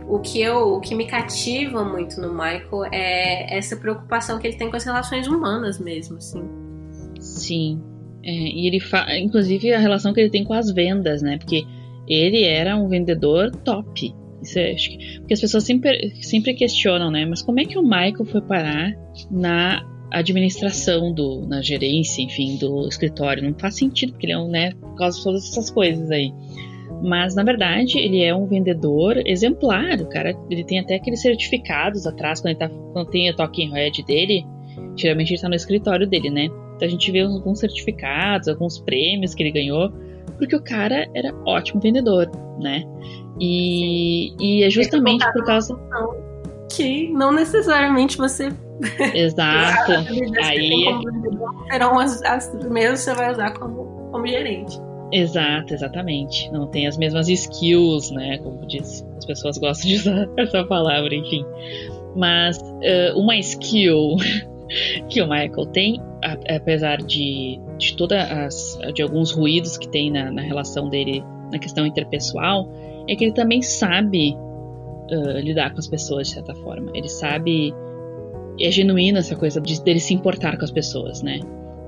o que eu, o que me cativa muito no Michael é essa preocupação que ele tem com as relações humanas mesmo, assim. Sim. É, e ele fa... inclusive a relação que ele tem com as vendas, né? Porque ele era um vendedor top. Isso é, acho que, porque as pessoas sempre, sempre questionam, né? Mas como é que o Michael foi parar na administração do, na gerência, enfim, do escritório? Não faz sentido, porque ele é um, né? Por causa de todas essas coisas aí. Mas na verdade ele é um vendedor exemplar. O cara ele tem até aqueles certificados atrás quando, ele tá, quando tem a Talking Head dele. Geralmente ele está no escritório dele, né? Então a gente vê alguns certificados, alguns prêmios que ele ganhou, porque o cara era ótimo vendedor, né? E, e é justamente por causa que não necessariamente você Exato. Aí serão as, as primeiras que você vai usar como, como gerente. Exato, exatamente. Não tem as mesmas skills, né? Como diz, as pessoas gostam de usar essa palavra, enfim. Mas uh, uma skill que o Michael tem, apesar de, de todas as, de alguns ruídos que tem na, na, relação dele na questão interpessoal, é que ele também sabe uh, lidar com as pessoas de certa forma. Ele sabe é genuína essa coisa de dele se importar com as pessoas, né?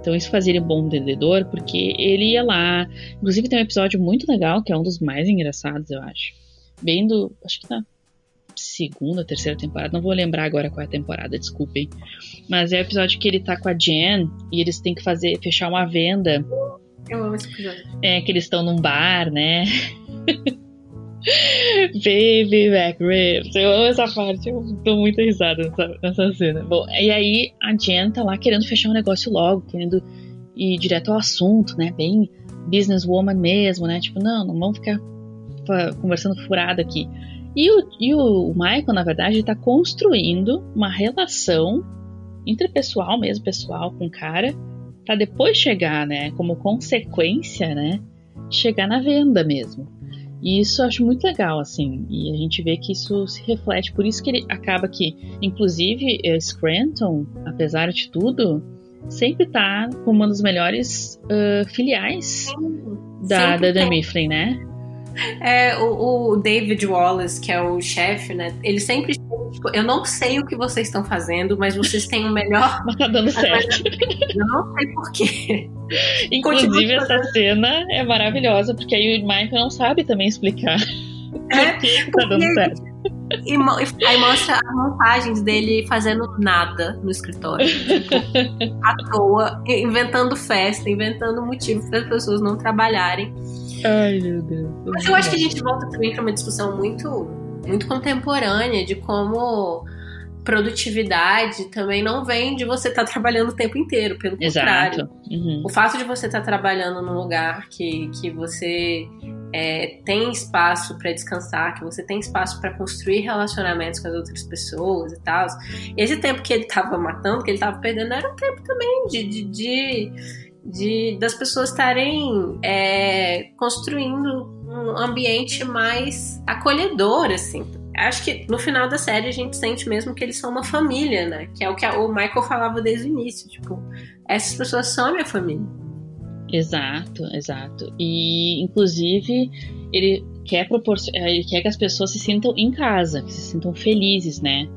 Então isso fazia ele um bom vendedor, porque ele ia lá. Inclusive tem um episódio muito legal, que é um dos mais engraçados, eu acho. Bem do. Acho que na segunda, terceira temporada, não vou lembrar agora qual é a temporada, desculpem. Mas é o episódio que ele tá com a Jen e eles têm que fazer, fechar uma venda. Eu amo esse episódio. É, que eles estão num bar, né? Baby back ribs. Eu amo essa parte, eu dou muita risada nessa, nessa cena. Bom, e aí a Jen tá lá querendo fechar um negócio logo, querendo ir direto ao assunto, né? Bem businesswoman mesmo, né? Tipo, não, não vamos ficar conversando furado aqui. E o, e o Michael, na verdade, está construindo uma relação interpessoal mesmo, pessoal, com o cara, para depois chegar, né, como consequência, né, chegar na venda mesmo. E isso eu acho muito legal, assim. E a gente vê que isso se reflete. Por isso que ele acaba que, inclusive, eh, Scranton, apesar de tudo, sempre tá como uma das melhores uh, filiais da, da, da Mifflin, né? É, o, o, David Wallace, que é o chefe, né? Ele sempre tipo, eu não sei o que vocês estão fazendo, mas vocês têm o melhor. Mas tá dando certo. Eu não sei porquê. Inclusive, essa cena é maravilhosa, porque aí o Michael não sabe também explicar é, por que tá dando certo. E, aí mostra as montagens dele fazendo nada no escritório. Tipo, à toa, inventando festa, inventando motivo para as pessoas não trabalharem. Ai, meu Deus. Mas eu acho que a gente volta também para uma discussão muito, muito contemporânea de como produtividade também não vem de você estar tá trabalhando o tempo inteiro, pelo Exato. contrário. Uhum. O fato de você estar tá trabalhando num lugar que, que você é, tem espaço para descansar, que você tem espaço para construir relacionamentos com as outras pessoas e tal. Esse tempo que ele estava matando, que ele estava perdendo, era um tempo também de, de, de, de das pessoas estarem é, construindo um ambiente mais acolhedor, assim. Acho que no final da série a gente sente mesmo que eles são uma família, né? Que é o que o Michael falava desde o início. Tipo, essas pessoas são a minha família. Exato, exato. E inclusive ele quer proporcionar, ele quer que as pessoas se sintam em casa, que se sintam felizes, né?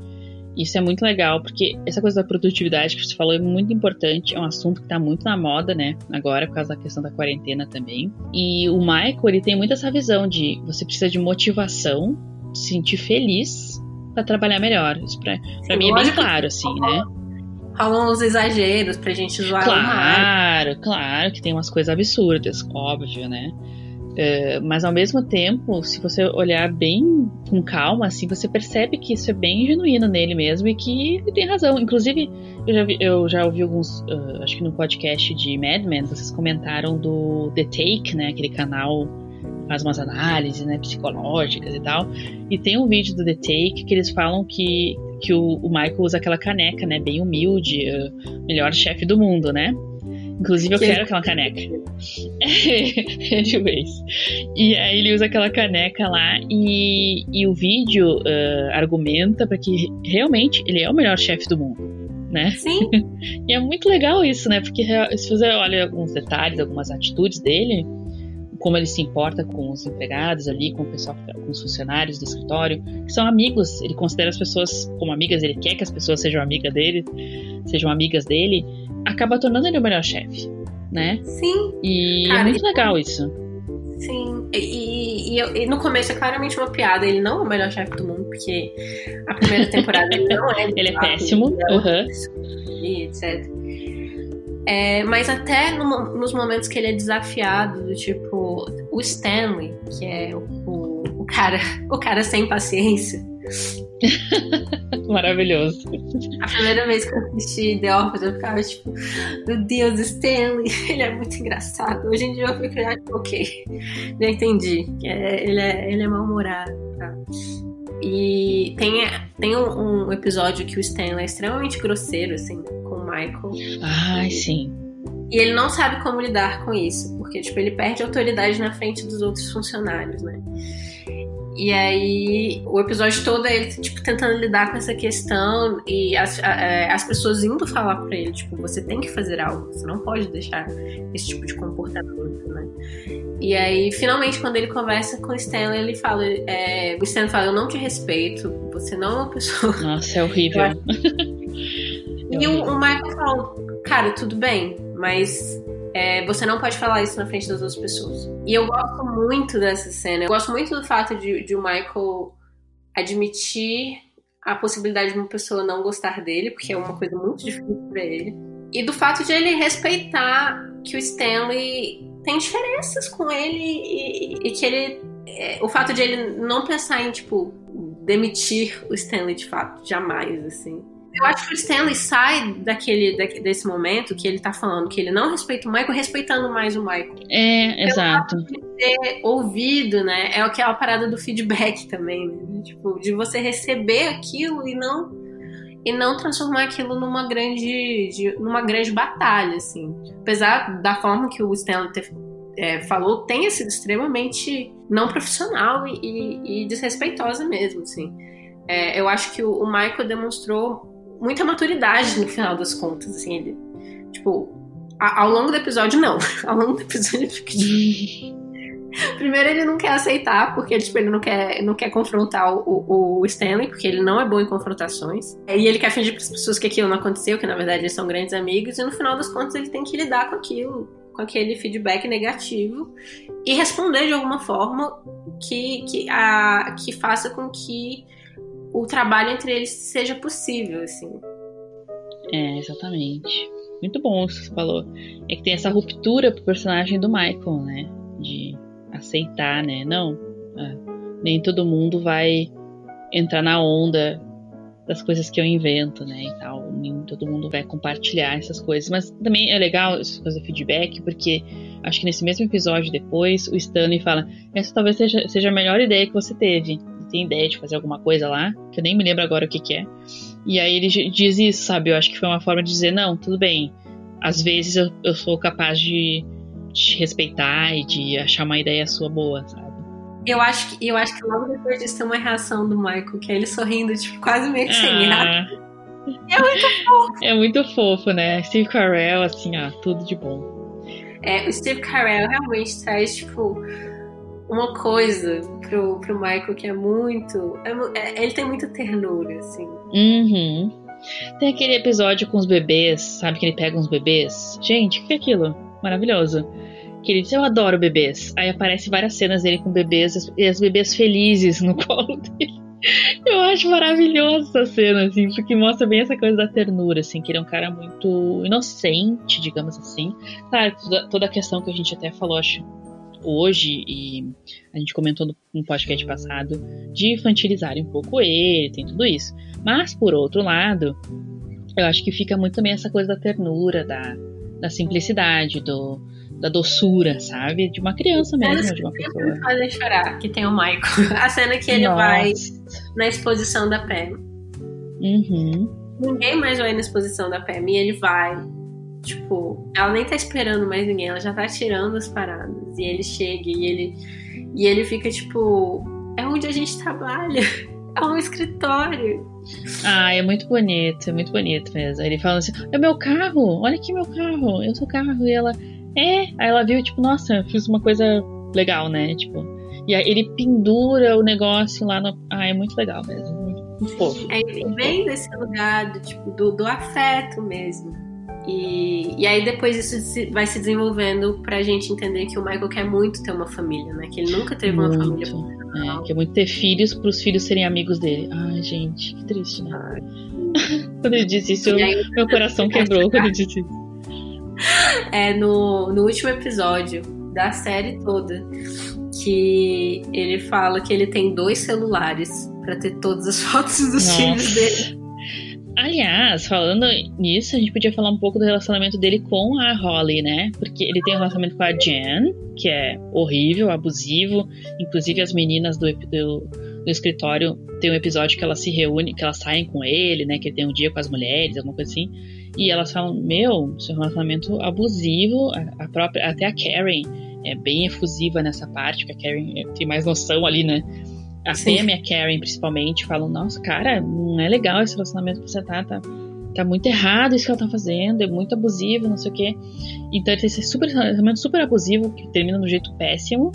Isso é muito legal, porque essa coisa da produtividade que você falou é muito importante, é um assunto que está muito na moda, né? Agora, por causa da questão da quarentena também. E o Michael, ele tem muito essa visão de você precisa de motivação, se sentir feliz para trabalhar melhor. Isso pra, pra mim é bem claro, assim, né? rolam uns exageros pra gente zoar Claro, claro que tem umas coisas absurdas, óbvio, né? Uh, mas ao mesmo tempo, se você olhar bem com calma, assim, você percebe que isso é bem genuíno nele mesmo e que ele tem razão. Inclusive, eu já, vi, eu já ouvi alguns, uh, acho que no podcast de Mad Men, vocês comentaram do The Take, né? Aquele canal faz umas análises né, psicológicas e tal. E tem um vídeo do The Take que eles falam que que o, o Michael usa aquela caneca, né? Bem humilde, uh, melhor chefe do mundo, né? Inclusive eu que quero aquela caneca. Anyways. E aí ele usa aquela caneca lá e, e o vídeo uh, argumenta para que realmente ele é o melhor chefe do mundo. Né? Sim. e é muito legal isso, né? Porque se você olha alguns detalhes, algumas atitudes dele, como ele se importa com os empregados ali, com o pessoal, com os funcionários do escritório, que são amigos. Ele considera as pessoas como amigas, ele quer que as pessoas sejam amigas dele, sejam amigas dele, acaba tornando ele o melhor chefe, né? Sim. E é Cara, é muito legal isso. Sim, e, e, e, no começo é claramente uma piada. Ele não é o melhor chefe do mundo, porque a primeira temporada ele não é. ele é péssimo. Uhum. E etc. É, mas até no, nos momentos que ele é desafiado, do tipo, o Stanley, que é o, o, o cara, o cara sem paciência. Maravilhoso. A primeira vez que eu assisti The Office, eu ficava tipo, meu Deus, Stanley, ele é muito engraçado. Hoje em dia eu fico, ah, ok, já entendi. É, ele é, ele é mal-humorado. Tá? E tem, tem um, um, episódio que o Stanley é extremamente grosseiro, assim, com o Michael. Ai, sim. E ele não sabe como lidar com isso, porque, tipo, ele perde autoridade na frente dos outros funcionários, né? E aí, o episódio todo é ele, tipo, tentando lidar com essa questão e as, a, as pessoas indo falar pra ele, tipo, você tem que fazer algo, você não pode deixar esse tipo de comportamento, né? E aí, finalmente, quando ele conversa com o Stanley, ele fala, é, o Stanley fala, eu não te respeito, você não é uma pessoa... Nossa, é horrível. e o, o Michael fala, cara, tudo bem, mas é, você não pode falar isso na frente das outras pessoas. E eu gosto muito dessa cena. Eu gosto muito do fato de, de o Michael admitir a possibilidade de uma pessoa não gostar dele, porque é uma coisa muito difícil para ele. E do fato de ele respeitar que o Stanley tem diferenças com ele e, e que ele. É, o fato de ele não pensar em, tipo, demitir o Stanley de fato, jamais, assim. Eu acho que o Stanley sai daquele, desse momento que ele tá falando que ele não respeita o Michael, respeitando mais o Michael. É, exato. De ter ouvido, né? É aquela parada do feedback também, né? Tipo, de você receber aquilo e não e não transformar aquilo numa grande, de, numa grande batalha, assim. Apesar da forma que o Stanley é, falou, tenha sido extremamente não profissional e, e, e desrespeitosa mesmo, assim. É, eu acho que o, o Michael demonstrou muita maturidade no final das contas, assim, ele, tipo, a, ao longo do episódio, não. Ao longo do episódio ele fica. Primeiro ele não quer aceitar, porque tipo, ele não quer, não quer confrontar o, o, Stanley, porque ele não é bom em confrontações. E ele quer fingir para as pessoas que aquilo não aconteceu, que na verdade eles são grandes amigos, e no final das contas ele tem que lidar com aquilo, com aquele feedback negativo, e responder de alguma forma que, que, a, que faça com que o trabalho entre eles seja possível, assim. É, exatamente. Muito bom isso que você falou. É que tem essa ruptura pro personagem do Michael, né? De aceitar, né? Não, é, nem todo mundo vai entrar na onda das coisas que eu invento, né, e tal. Nem todo mundo vai compartilhar essas coisas. Mas também é legal essas coisas de feedback, porque acho que nesse mesmo episódio depois, o Stanley fala: essa talvez seja, seja a melhor ideia que você teve. Tem ideia de fazer alguma coisa lá, que eu nem me lembro agora o que, que é. E aí ele diz isso, sabe? Eu acho que foi uma forma de dizer: não, tudo bem. Às vezes eu, eu sou capaz de te respeitar e de achar uma ideia sua boa, sabe? Eu acho que, eu acho que logo depois disso tem uma reação do Michael, que é ele sorrindo, tipo, quase meio que sem ah, É muito fofo. É muito fofo, né? Steve Carell, assim, ó, tudo de bom. É, o Steve Carell realmente traz, tipo, uma coisa pro, pro Michael que é muito. É, é, ele tem muita ternura, assim. Uhum. Tem aquele episódio com os bebês, sabe? Que ele pega uns bebês. Gente, o que é aquilo? Maravilhoso que ele diz, eu adoro bebês. Aí aparece várias cenas dele com bebês e as bebês felizes no colo dele. Eu acho maravilhoso essa cena, assim, porque mostra bem essa coisa da ternura, assim, que ele é um cara muito inocente, digamos assim. Claro, toda, toda a questão que a gente até falou, acho, hoje, e a gente comentou no, no podcast passado, de infantilizarem um pouco ele, tem tudo isso. Mas, por outro lado, eu acho que fica muito também essa coisa da ternura, da, da simplicidade, do, da doçura, sabe? De uma criança mesmo, de uma pessoa. Fazem chorar, que tem o Michael. A cena que ele Nossa. vai na exposição da Pam. Uhum. Ninguém mais vai na exposição da Pam e ele vai. Tipo, ela nem tá esperando mais ninguém, ela já tá tirando as paradas. E ele chega e ele, e ele fica tipo: é onde a gente trabalha, é um escritório. Ah, é muito bonito, é muito bonito mesmo. Ele fala assim: é meu carro, olha aqui meu carro, eu sou carro. E ela, é, aí ela viu, tipo, nossa, fiz uma coisa legal, né? Tipo, e aí ele pendura o negócio lá no. Ah, é muito legal mesmo. Muito, muito fofo. É, vem desse lugar do, tipo, do, do afeto mesmo. E, e aí depois isso vai se desenvolvendo pra gente entender que o Michael quer muito ter uma família, né? Que ele nunca teve muito. uma família. É, quer muito ter filhos pros filhos serem amigos dele. Ai, gente, que triste, né? Ai. quando ele disse isso, aí, meu coração quebrou quando ele disse isso. é no, no último episódio da série toda que ele fala que ele tem dois celulares para ter todas as fotos dos Nossa. filhos dele. Aliás, falando nisso, a gente podia falar um pouco do relacionamento dele com a Holly, né? Porque ele tem um relacionamento com a Jen, que é horrível, abusivo. Inclusive, as meninas do, do, do escritório tem um episódio que elas se reúnem, que elas saem com ele, né? Que ele tem um dia com as mulheres, alguma coisa assim. E elas falam, meu, seu relacionamento abusivo, a, a própria, até a Karen é bem efusiva nessa parte, porque a Karen tem mais noção ali, né? A Pam e a Karen, principalmente, falam, nossa, cara, não é legal esse relacionamento que você tá, tá, tá muito errado isso que ela tá fazendo, é muito abusivo, não sei o quê. Então ele tem esse super, relacionamento super abusivo, que termina de um jeito péssimo.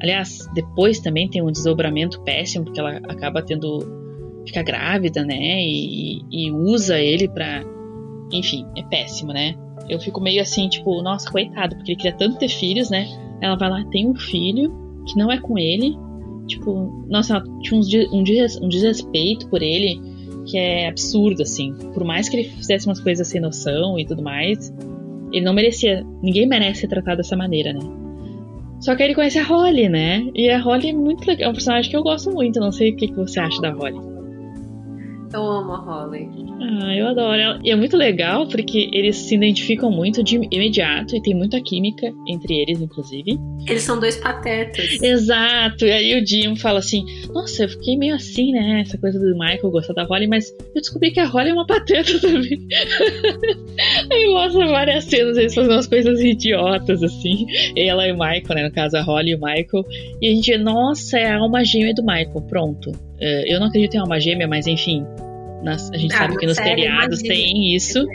Aliás, depois também tem um desdobramento péssimo, porque ela acaba tendo. fica grávida, né? E, e usa ele pra enfim, é péssimo, né? Eu fico meio assim, tipo, nossa, coitado, porque ele queria tanto ter filhos, né? Ela vai lá, tem um filho que não é com ele. Tipo, nossa, tinha um, um desrespeito por ele que é absurdo, assim. Por mais que ele fizesse umas coisas sem noção e tudo mais, ele não merecia. Ninguém merece ser tratado dessa maneira, né? Só que ele conhece a Holly, né? E a Holly é muito legal. É um personagem que eu gosto muito. Não sei o que, que você acha da Holly. Eu amo a Holly. Ah, eu adoro ela. E é muito legal porque eles se identificam muito de imediato e tem muita química entre eles, inclusive. Eles são dois patetas. Exato. E aí o Jim fala assim: Nossa, eu fiquei meio assim, né? Essa coisa do Michael gostar da Holly, mas eu descobri que a Holly é uma pateta também. aí mostra várias cenas, eles fazendo umas coisas idiotas, assim. Ela e o Michael, né? No caso, a Holly e o Michael. E a gente, nossa, é a alma gêmea do Michael. Pronto. Uh, eu não acredito em alma gêmea, mas enfim, nas, a gente ah, sabe que nos seriados tem isso.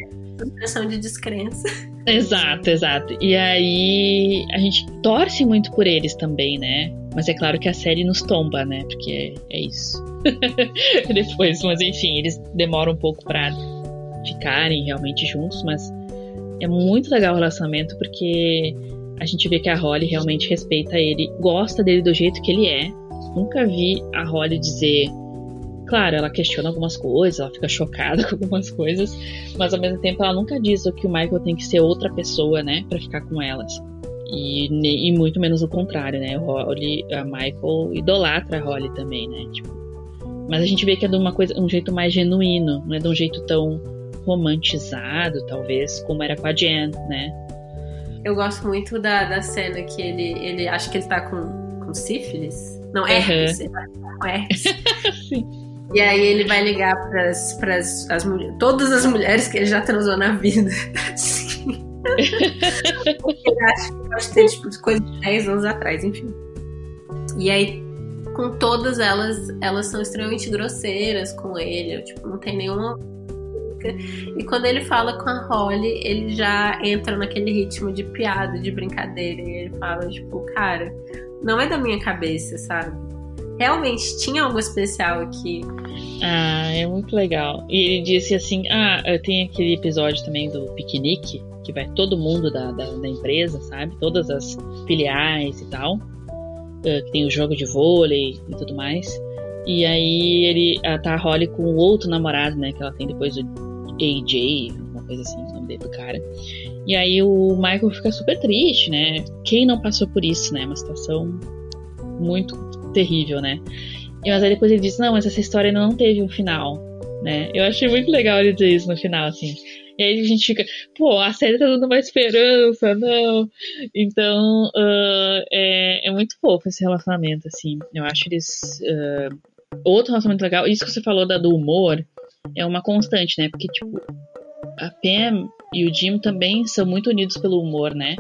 Expressão de descrença. Exato, exato. E aí a gente torce muito por eles também, né? Mas é claro que a série nos tomba, né? Porque é, é isso. Depois, mas enfim, eles demoram um pouco pra ficarem realmente juntos, mas é muito legal o relacionamento porque a gente vê que a Holly realmente respeita ele, gosta dele do jeito que ele é. Nunca vi a Holly dizer claro, ela questiona algumas coisas, ela fica chocada com algumas coisas, mas ao mesmo tempo ela nunca diz que o Michael tem que ser outra pessoa, né, para ficar com elas. E, e muito menos o contrário, né? O Holly, a Michael idolatra a Holly também, né? Tipo, mas a gente vê que é de uma coisa, um jeito mais genuíno, não é de um jeito tão romantizado, talvez, como era com a Jen, né? Eu gosto muito da, da cena que ele, ele acha que ele tá com, com sífilis. Não, herpes. Uhum. Tá com herpes. E aí ele vai ligar para as as todas as mulheres que ele já transou na vida. Sim. Porque ele acha que pode ter tipo, coisa de 10 anos atrás, enfim. E aí, com todas elas, elas são extremamente grosseiras com ele. Tipo, não tem nenhuma e quando ele fala com a Holly, ele já entra naquele ritmo de piada, de brincadeira. E ele fala, tipo, cara, não é da minha cabeça, sabe? Realmente tinha algo especial aqui. Ah, é muito legal. E ele disse assim: Ah, tem aquele episódio também do piquenique, que vai todo mundo da, da, da empresa, sabe? Todas as filiais e tal. Uh, que tem o jogo de vôlei e tudo mais. E aí ele tá a Holly com o outro namorado, né? Que ela tem depois do AJ, uma coisa assim, o nome dele do cara. E aí o Michael fica super triste, né? Quem não passou por isso, né? Uma situação muito terrível, né? Mas aí depois ele diz, não, mas essa história não teve um final, né? Eu achei muito legal ele dizer isso no final, assim. E aí a gente fica, pô, a série tá dando uma esperança, não. Então, uh, é, é muito fofo esse relacionamento, assim. Eu acho eles. Uh, outro relacionamento legal, isso que você falou da, do humor, é uma constante, né? Porque, tipo, a Pam e o Jim também são muito unidos pelo humor, né?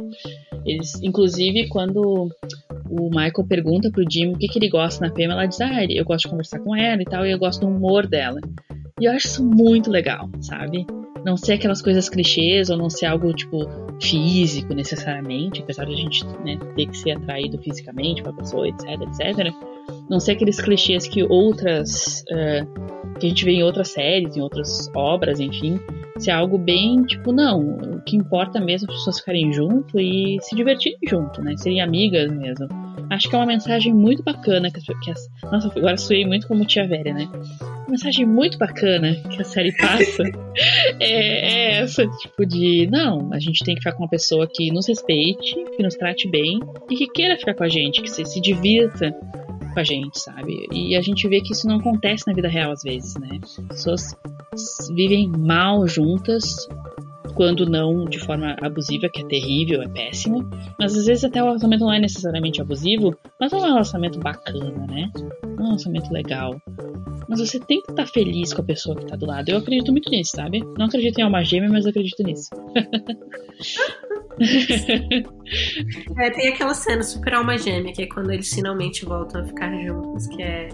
Eles, inclusive, quando o Michael pergunta pro Jim o que, que ele gosta na Pam, ela diz, ah, eu gosto de conversar com ela e tal, e eu gosto do humor dela. E eu acho isso muito legal, sabe? Não ser aquelas coisas clichês ou não ser algo, tipo, físico necessariamente, apesar de a gente né, ter que ser atraído fisicamente pra pessoa, etc, etc. Não ser aqueles clichês que outras. Uh, que a gente vê em outras séries, em outras obras, enfim, ser algo bem tipo, não, o que importa mesmo é as pessoas ficarem junto e se divertirem junto, né? Serem amigas mesmo. Acho que é uma mensagem muito bacana que, que as, nossa, agora suei muito como tia velha, né? Uma mensagem muito bacana que a série passa é, é essa, tipo de, não, a gente tem que ficar com uma pessoa que nos respeite, que nos trate bem e que queira ficar com a gente, que se, se divirta com a gente, sabe? E a gente vê que isso não acontece na vida real às vezes, né? Pessoas vivem mal juntas, quando não de forma abusiva, que é terrível, é péssimo. Mas às vezes até o relacionamento não é necessariamente abusivo, mas é um relacionamento bacana, né? Um relacionamento legal. Mas você tem que estar feliz com a pessoa que está do lado. Eu acredito muito nisso, sabe? Não acredito em alma gêmea, mas acredito nisso. é, tem aquela cena super alma gêmea, que é quando eles finalmente voltam a ficar juntos, que é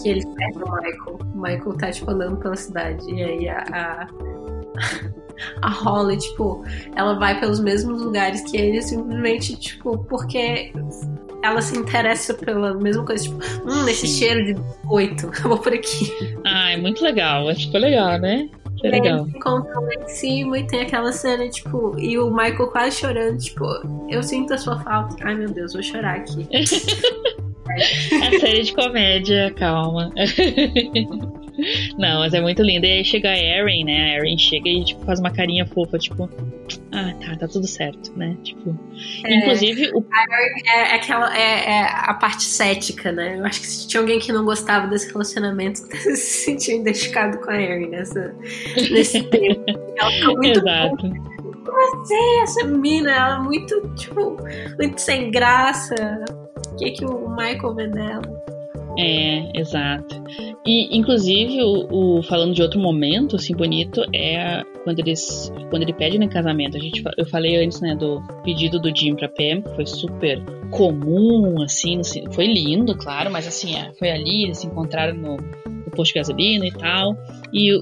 que eles pegam o Michael. O Michael tá, tipo, andando pela cidade. E aí a, a, a Holly, tipo, ela vai pelos mesmos lugares que ele, simplesmente, tipo, porque ela se interessa pela mesma coisa, tipo, hum, esse cheiro de oito, vou por aqui. Ah, é muito legal, é tipo legal, né? É legal. Eles encontram lá em cima e tem aquela cena, tipo, e o Michael quase chorando, tipo, eu sinto a sua falta. Ai meu Deus, vou chorar aqui. a série de comédia, calma. Não, mas é muito lindo. E aí chega a Erin, né? A Erin chega e tipo, faz uma carinha fofa, tipo, ah, tá, tá tudo certo, né? Tipo, é, inclusive o... a Erin é, é, aquela é, é, a parte cética, né? Eu acho que se tinha alguém que não gostava desse relacionamento, se sentia identificado com a Erin nessa, nesse tempo. Ela ficou muito Exato. Como assim? Essa mina, ela é muito, tipo, muito sem graça. O que, que o Michael vê dela? É, exato. E, inclusive, o, o, falando de outro momento, assim, bonito, é quando eles quando ele pede no casamento. A gente, eu falei antes, né, do pedido do Jim pra Pam, que foi super comum, assim, foi lindo, claro, mas assim, é, foi ali, eles se encontraram no, no posto de gasolina e tal. E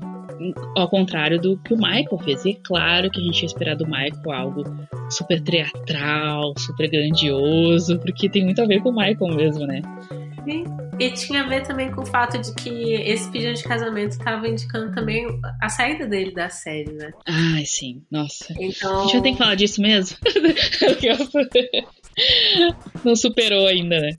ao contrário do que o Michael fez. E é claro que a gente ia esperar do Michael algo super teatral, super grandioso, porque tem muito a ver com o Michael mesmo, né? E tinha a ver também com o fato de que esse pedido de casamento estava indicando também a saída dele da série, né? Ai, sim. Nossa. Então... A gente vai ter que falar disso mesmo? Não superou ainda, né?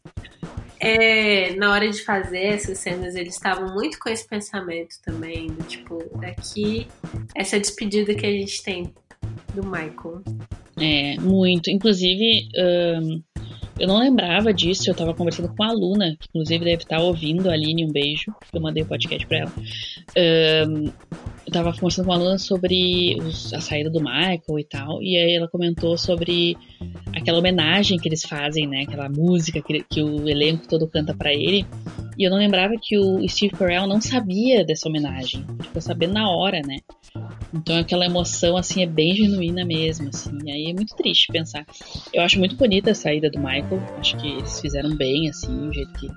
É, na hora de fazer essas cenas, eles estavam muito com esse pensamento também, do tipo, daqui, essa despedida que a gente tem do Michael. É, muito. Inclusive, um, eu não lembrava disso, eu tava conversando com a Luna, que inclusive deve estar ouvindo a Aline, um beijo, eu mandei o um podcast pra ela. Um, eu tava conversando com a Luna sobre os, a saída do Michael e tal, e aí ela comentou sobre aquela homenagem que eles fazem, né? Aquela música que, que o elenco todo canta para ele. E eu não lembrava que o Steve Carell não sabia dessa homenagem. Ficou sabendo na hora, né? Então aquela emoção, assim, é bem genuína mesmo, assim. E aí é muito triste pensar. Eu acho muito bonita a saída do Michael. Acho que eles fizeram bem, assim, o jeito que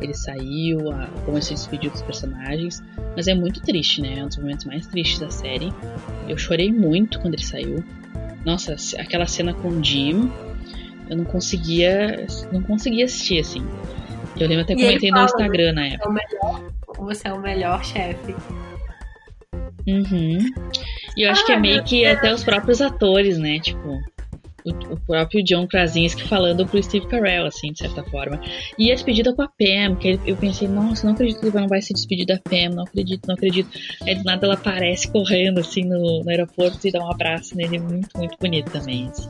ele saiu, a, como ele se despediu dos personagens. Mas é muito triste, né? É um dos momentos mais tristes da série. Eu chorei muito quando ele saiu. Nossa, aquela cena com o Jim, eu não conseguia, não conseguia assistir, assim. Eu lembro até comentei no Instagram na época. Você é o melhor chefe. Uhum. E eu acho ah, que é meio que Deus. até os próprios atores, né? Tipo, o, o, próprio John Krasinski falando pro Steve Carell, assim, de certa forma. E a despedida com a Pam, que eu pensei, nossa, não acredito que ele não vai se despedir da Pam, não acredito, não acredito. Aí do nada ela aparece correndo, assim, no, no aeroporto e dá um abraço nele, muito, muito bonito também, assim.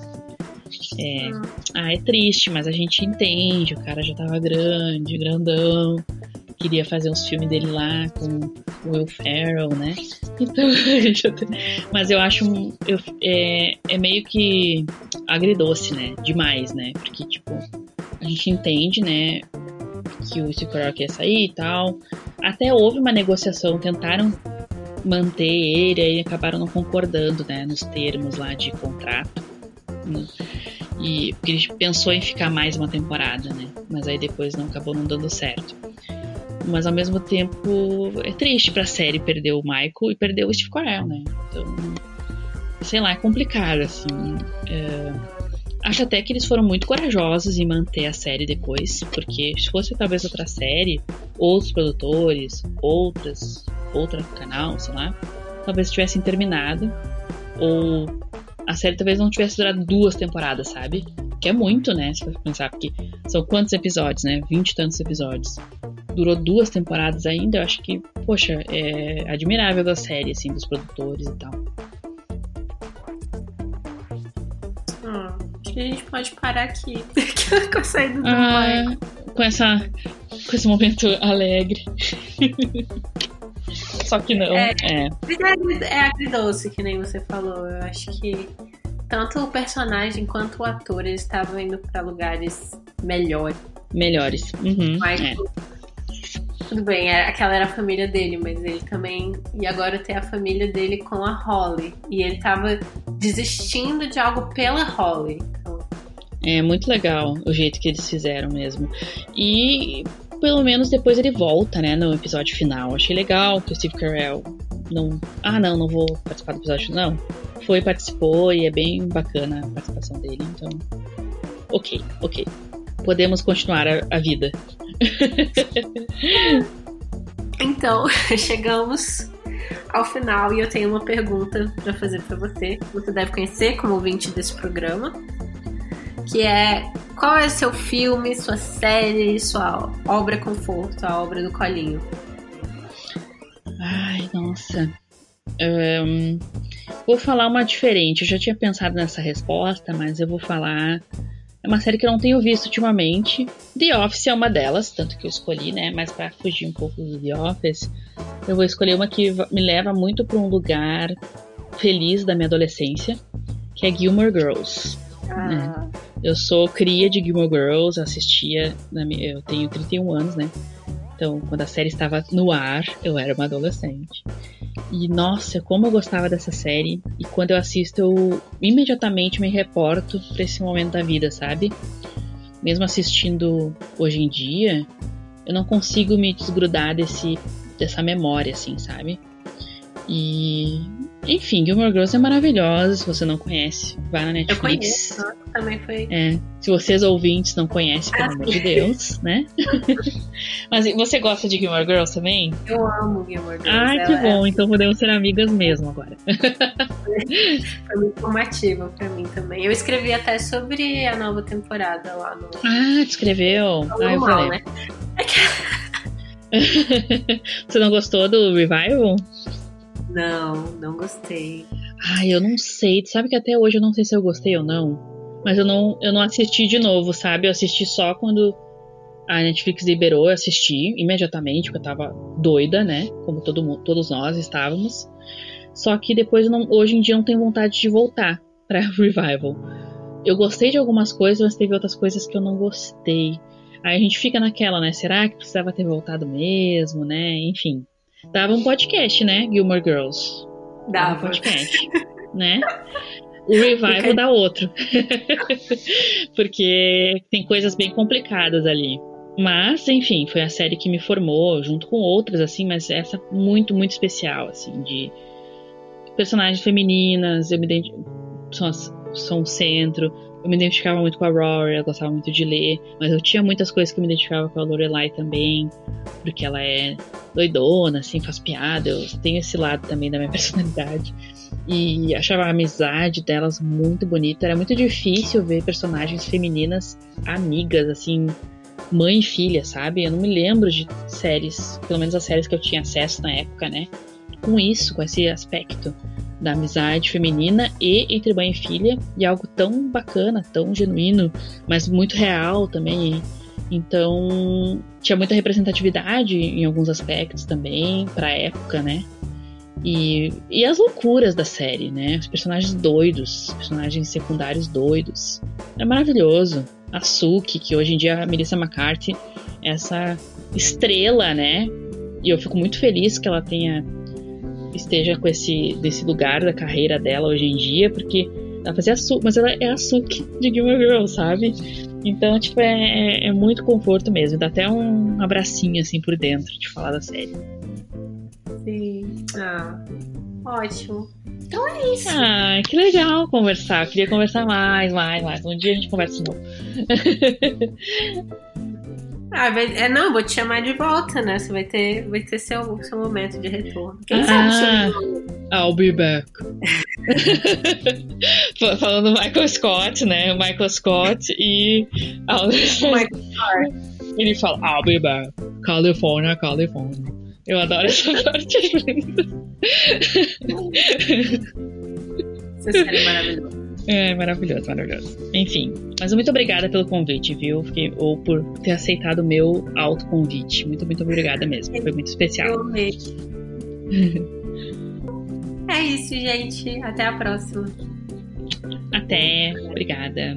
É, ah, é triste, mas a gente entende, o cara já tava grande, grandão, queria fazer uns filmes dele lá com o Will Ferrell, né? Então, mas eu acho eu, é, é meio que agridoce, né? Demais, né? Porque, tipo, a gente entende, né? Que o Steve quer sair e tal. Até houve uma negociação, tentaram manter ele, aí acabaram não concordando, né? Nos termos lá de contrato. Né? E porque ele pensou em ficar mais uma temporada, né? Mas aí depois não acabou não dando certo. Mas ao mesmo tempo é triste pra série perder o Michael e perder o Steve Carell, né? Então, sei lá, é complicado, assim. É... Acho até que eles foram muito corajosos em manter a série depois, porque se fosse talvez outra série, outros produtores, outras, outro canal, sei lá, talvez tivessem terminado, ou a série talvez não tivesse durado duas temporadas, sabe? Que é muito, né? Se você pensar, porque são quantos episódios, né? Vinte e tantos episódios. Durou duas temporadas ainda, eu acho que, poxa, é admirável da série, assim, dos produtores e tal. Hum, acho que a gente pode parar aqui com a saída do ah, Com essa. Com esse momento alegre. Só que não. É, é. é agridoce, que nem você falou. Eu acho que tanto o personagem quanto o ator eles estavam indo para lugares melhores. Melhores. Uhum, mas, é. Tudo bem, é, aquela era a família dele, mas ele também. E agora tem a família dele com a Holly. E ele tava desistindo de algo pela Holly. Então... É muito legal o jeito que eles fizeram mesmo. E pelo menos depois ele volta, né, no episódio final. Achei legal que o Steve Carell não. Ah, não, não vou participar do episódio, não. Foi, participou e é bem bacana a participação dele, então. Ok, ok. Podemos continuar a, a vida. então, chegamos ao final e eu tenho uma pergunta para fazer para você. Você deve conhecer como ouvinte desse programa que é qual é seu filme, sua série, sua obra conforto, a obra do colinho? Ai, nossa. Um, vou falar uma diferente. Eu já tinha pensado nessa resposta, mas eu vou falar. É uma série que eu não tenho visto ultimamente. The Office é uma delas, tanto que eu escolhi, né? Mas para fugir um pouco do The Office, eu vou escolher uma que me leva muito para um lugar feliz da minha adolescência, que é Gilmore Girls. Ah. Né? Eu sou cria de Gilmore Girls, assistia. Minha, eu tenho 31 anos, né? Então, quando a série estava no ar, eu era uma adolescente. E nossa, como eu gostava dessa série. E quando eu assisto, eu imediatamente me reporto para esse momento da vida, sabe? Mesmo assistindo hoje em dia, eu não consigo me desgrudar desse, dessa memória, assim, sabe? E enfim, Gilmore Girls é maravilhosa. Se você não conhece, vá na Netflix. Eu conheço, também foi. É, se vocês ouvintes não conhecem, pelo ah, amor de Deus, né? Mas você gosta de Gilmore Girls também? Eu amo Gilmore Girls. Ai, que bom. É... Então podemos ser amigas mesmo agora. foi muito informativa pra mim também. Eu escrevi até sobre a nova temporada lá no. Ah, escreveu? Ah, eu falei. Né? É você não gostou do revival? Não, não gostei. Ai, eu não sei. Sabe que até hoje eu não sei se eu gostei ou não. Mas eu não, eu não assisti de novo, sabe? Eu assisti só quando a Netflix liberou, eu assisti imediatamente, porque eu tava doida, né? Como todo mundo, todos nós estávamos. Só que depois, não, hoje em dia, não tenho vontade de voltar pra Revival. Eu gostei de algumas coisas, mas teve outras coisas que eu não gostei. Aí a gente fica naquela, né? Será que precisava ter voltado mesmo, né? Enfim. Dava um podcast, né? Gilmore Girls. Dava. Um podcast, né? O revival dá outro. Porque tem coisas bem complicadas ali. Mas, enfim, foi a série que me formou, junto com outras, assim, mas essa muito, muito especial, assim, de personagens femininas, eu me identifico, são, são o centro, eu me identificava muito com a Rory, eu gostava muito de ler, mas eu tinha muitas coisas que eu me identificava com a Lorelai também, porque ela é doidona, assim, faz piada, eu tenho esse lado também da minha personalidade. E achava a amizade delas muito bonita. Era muito difícil ver personagens femininas amigas, assim, mãe e filha, sabe? Eu não me lembro de séries, pelo menos as séries que eu tinha acesso na época, né? Com isso, com esse aspecto da amizade feminina e entre mãe e filha, e algo tão bacana, tão genuíno, mas muito real também. Então, tinha muita representatividade em alguns aspectos também, pra época, né? E, e as loucuras da série, né? Os personagens doidos, personagens secundários doidos. É maravilhoso. A Suki, que hoje em dia a Melissa McCarthy, essa estrela, né? E eu fico muito feliz que ela tenha esteja com esse desse lugar da carreira dela hoje em dia, porque ela fazia a mas ela é a Suki de Gilmore Girls, sabe? Então, tipo, é, é, é, muito conforto mesmo. Dá até um abracinho assim por dentro de falar da série. Sim. Ah, ótimo. Então é isso. Ah, que legal conversar. Eu queria conversar mais, mais, mais. Um dia a gente conversa de novo. Ah, vai, é, não, vou te chamar de volta, né? Você vai ter, vai ter seu, seu momento de retorno. Quem ah, sabe I'll be back. Falando Michael Scott, né? Michael Scott e. Michael Scott. Ele fala, I'll be back. California, California. Eu adoro essa parte. Essa série é maravilhosa. É maravilhoso, maravilhoso. Enfim, mas muito obrigada pelo convite, viu? Fiquei, ou por ter aceitado o meu autoconvite. Muito, muito obrigada mesmo. Foi muito especial. Eu amei. é isso, gente. Até a próxima. Até. Obrigada.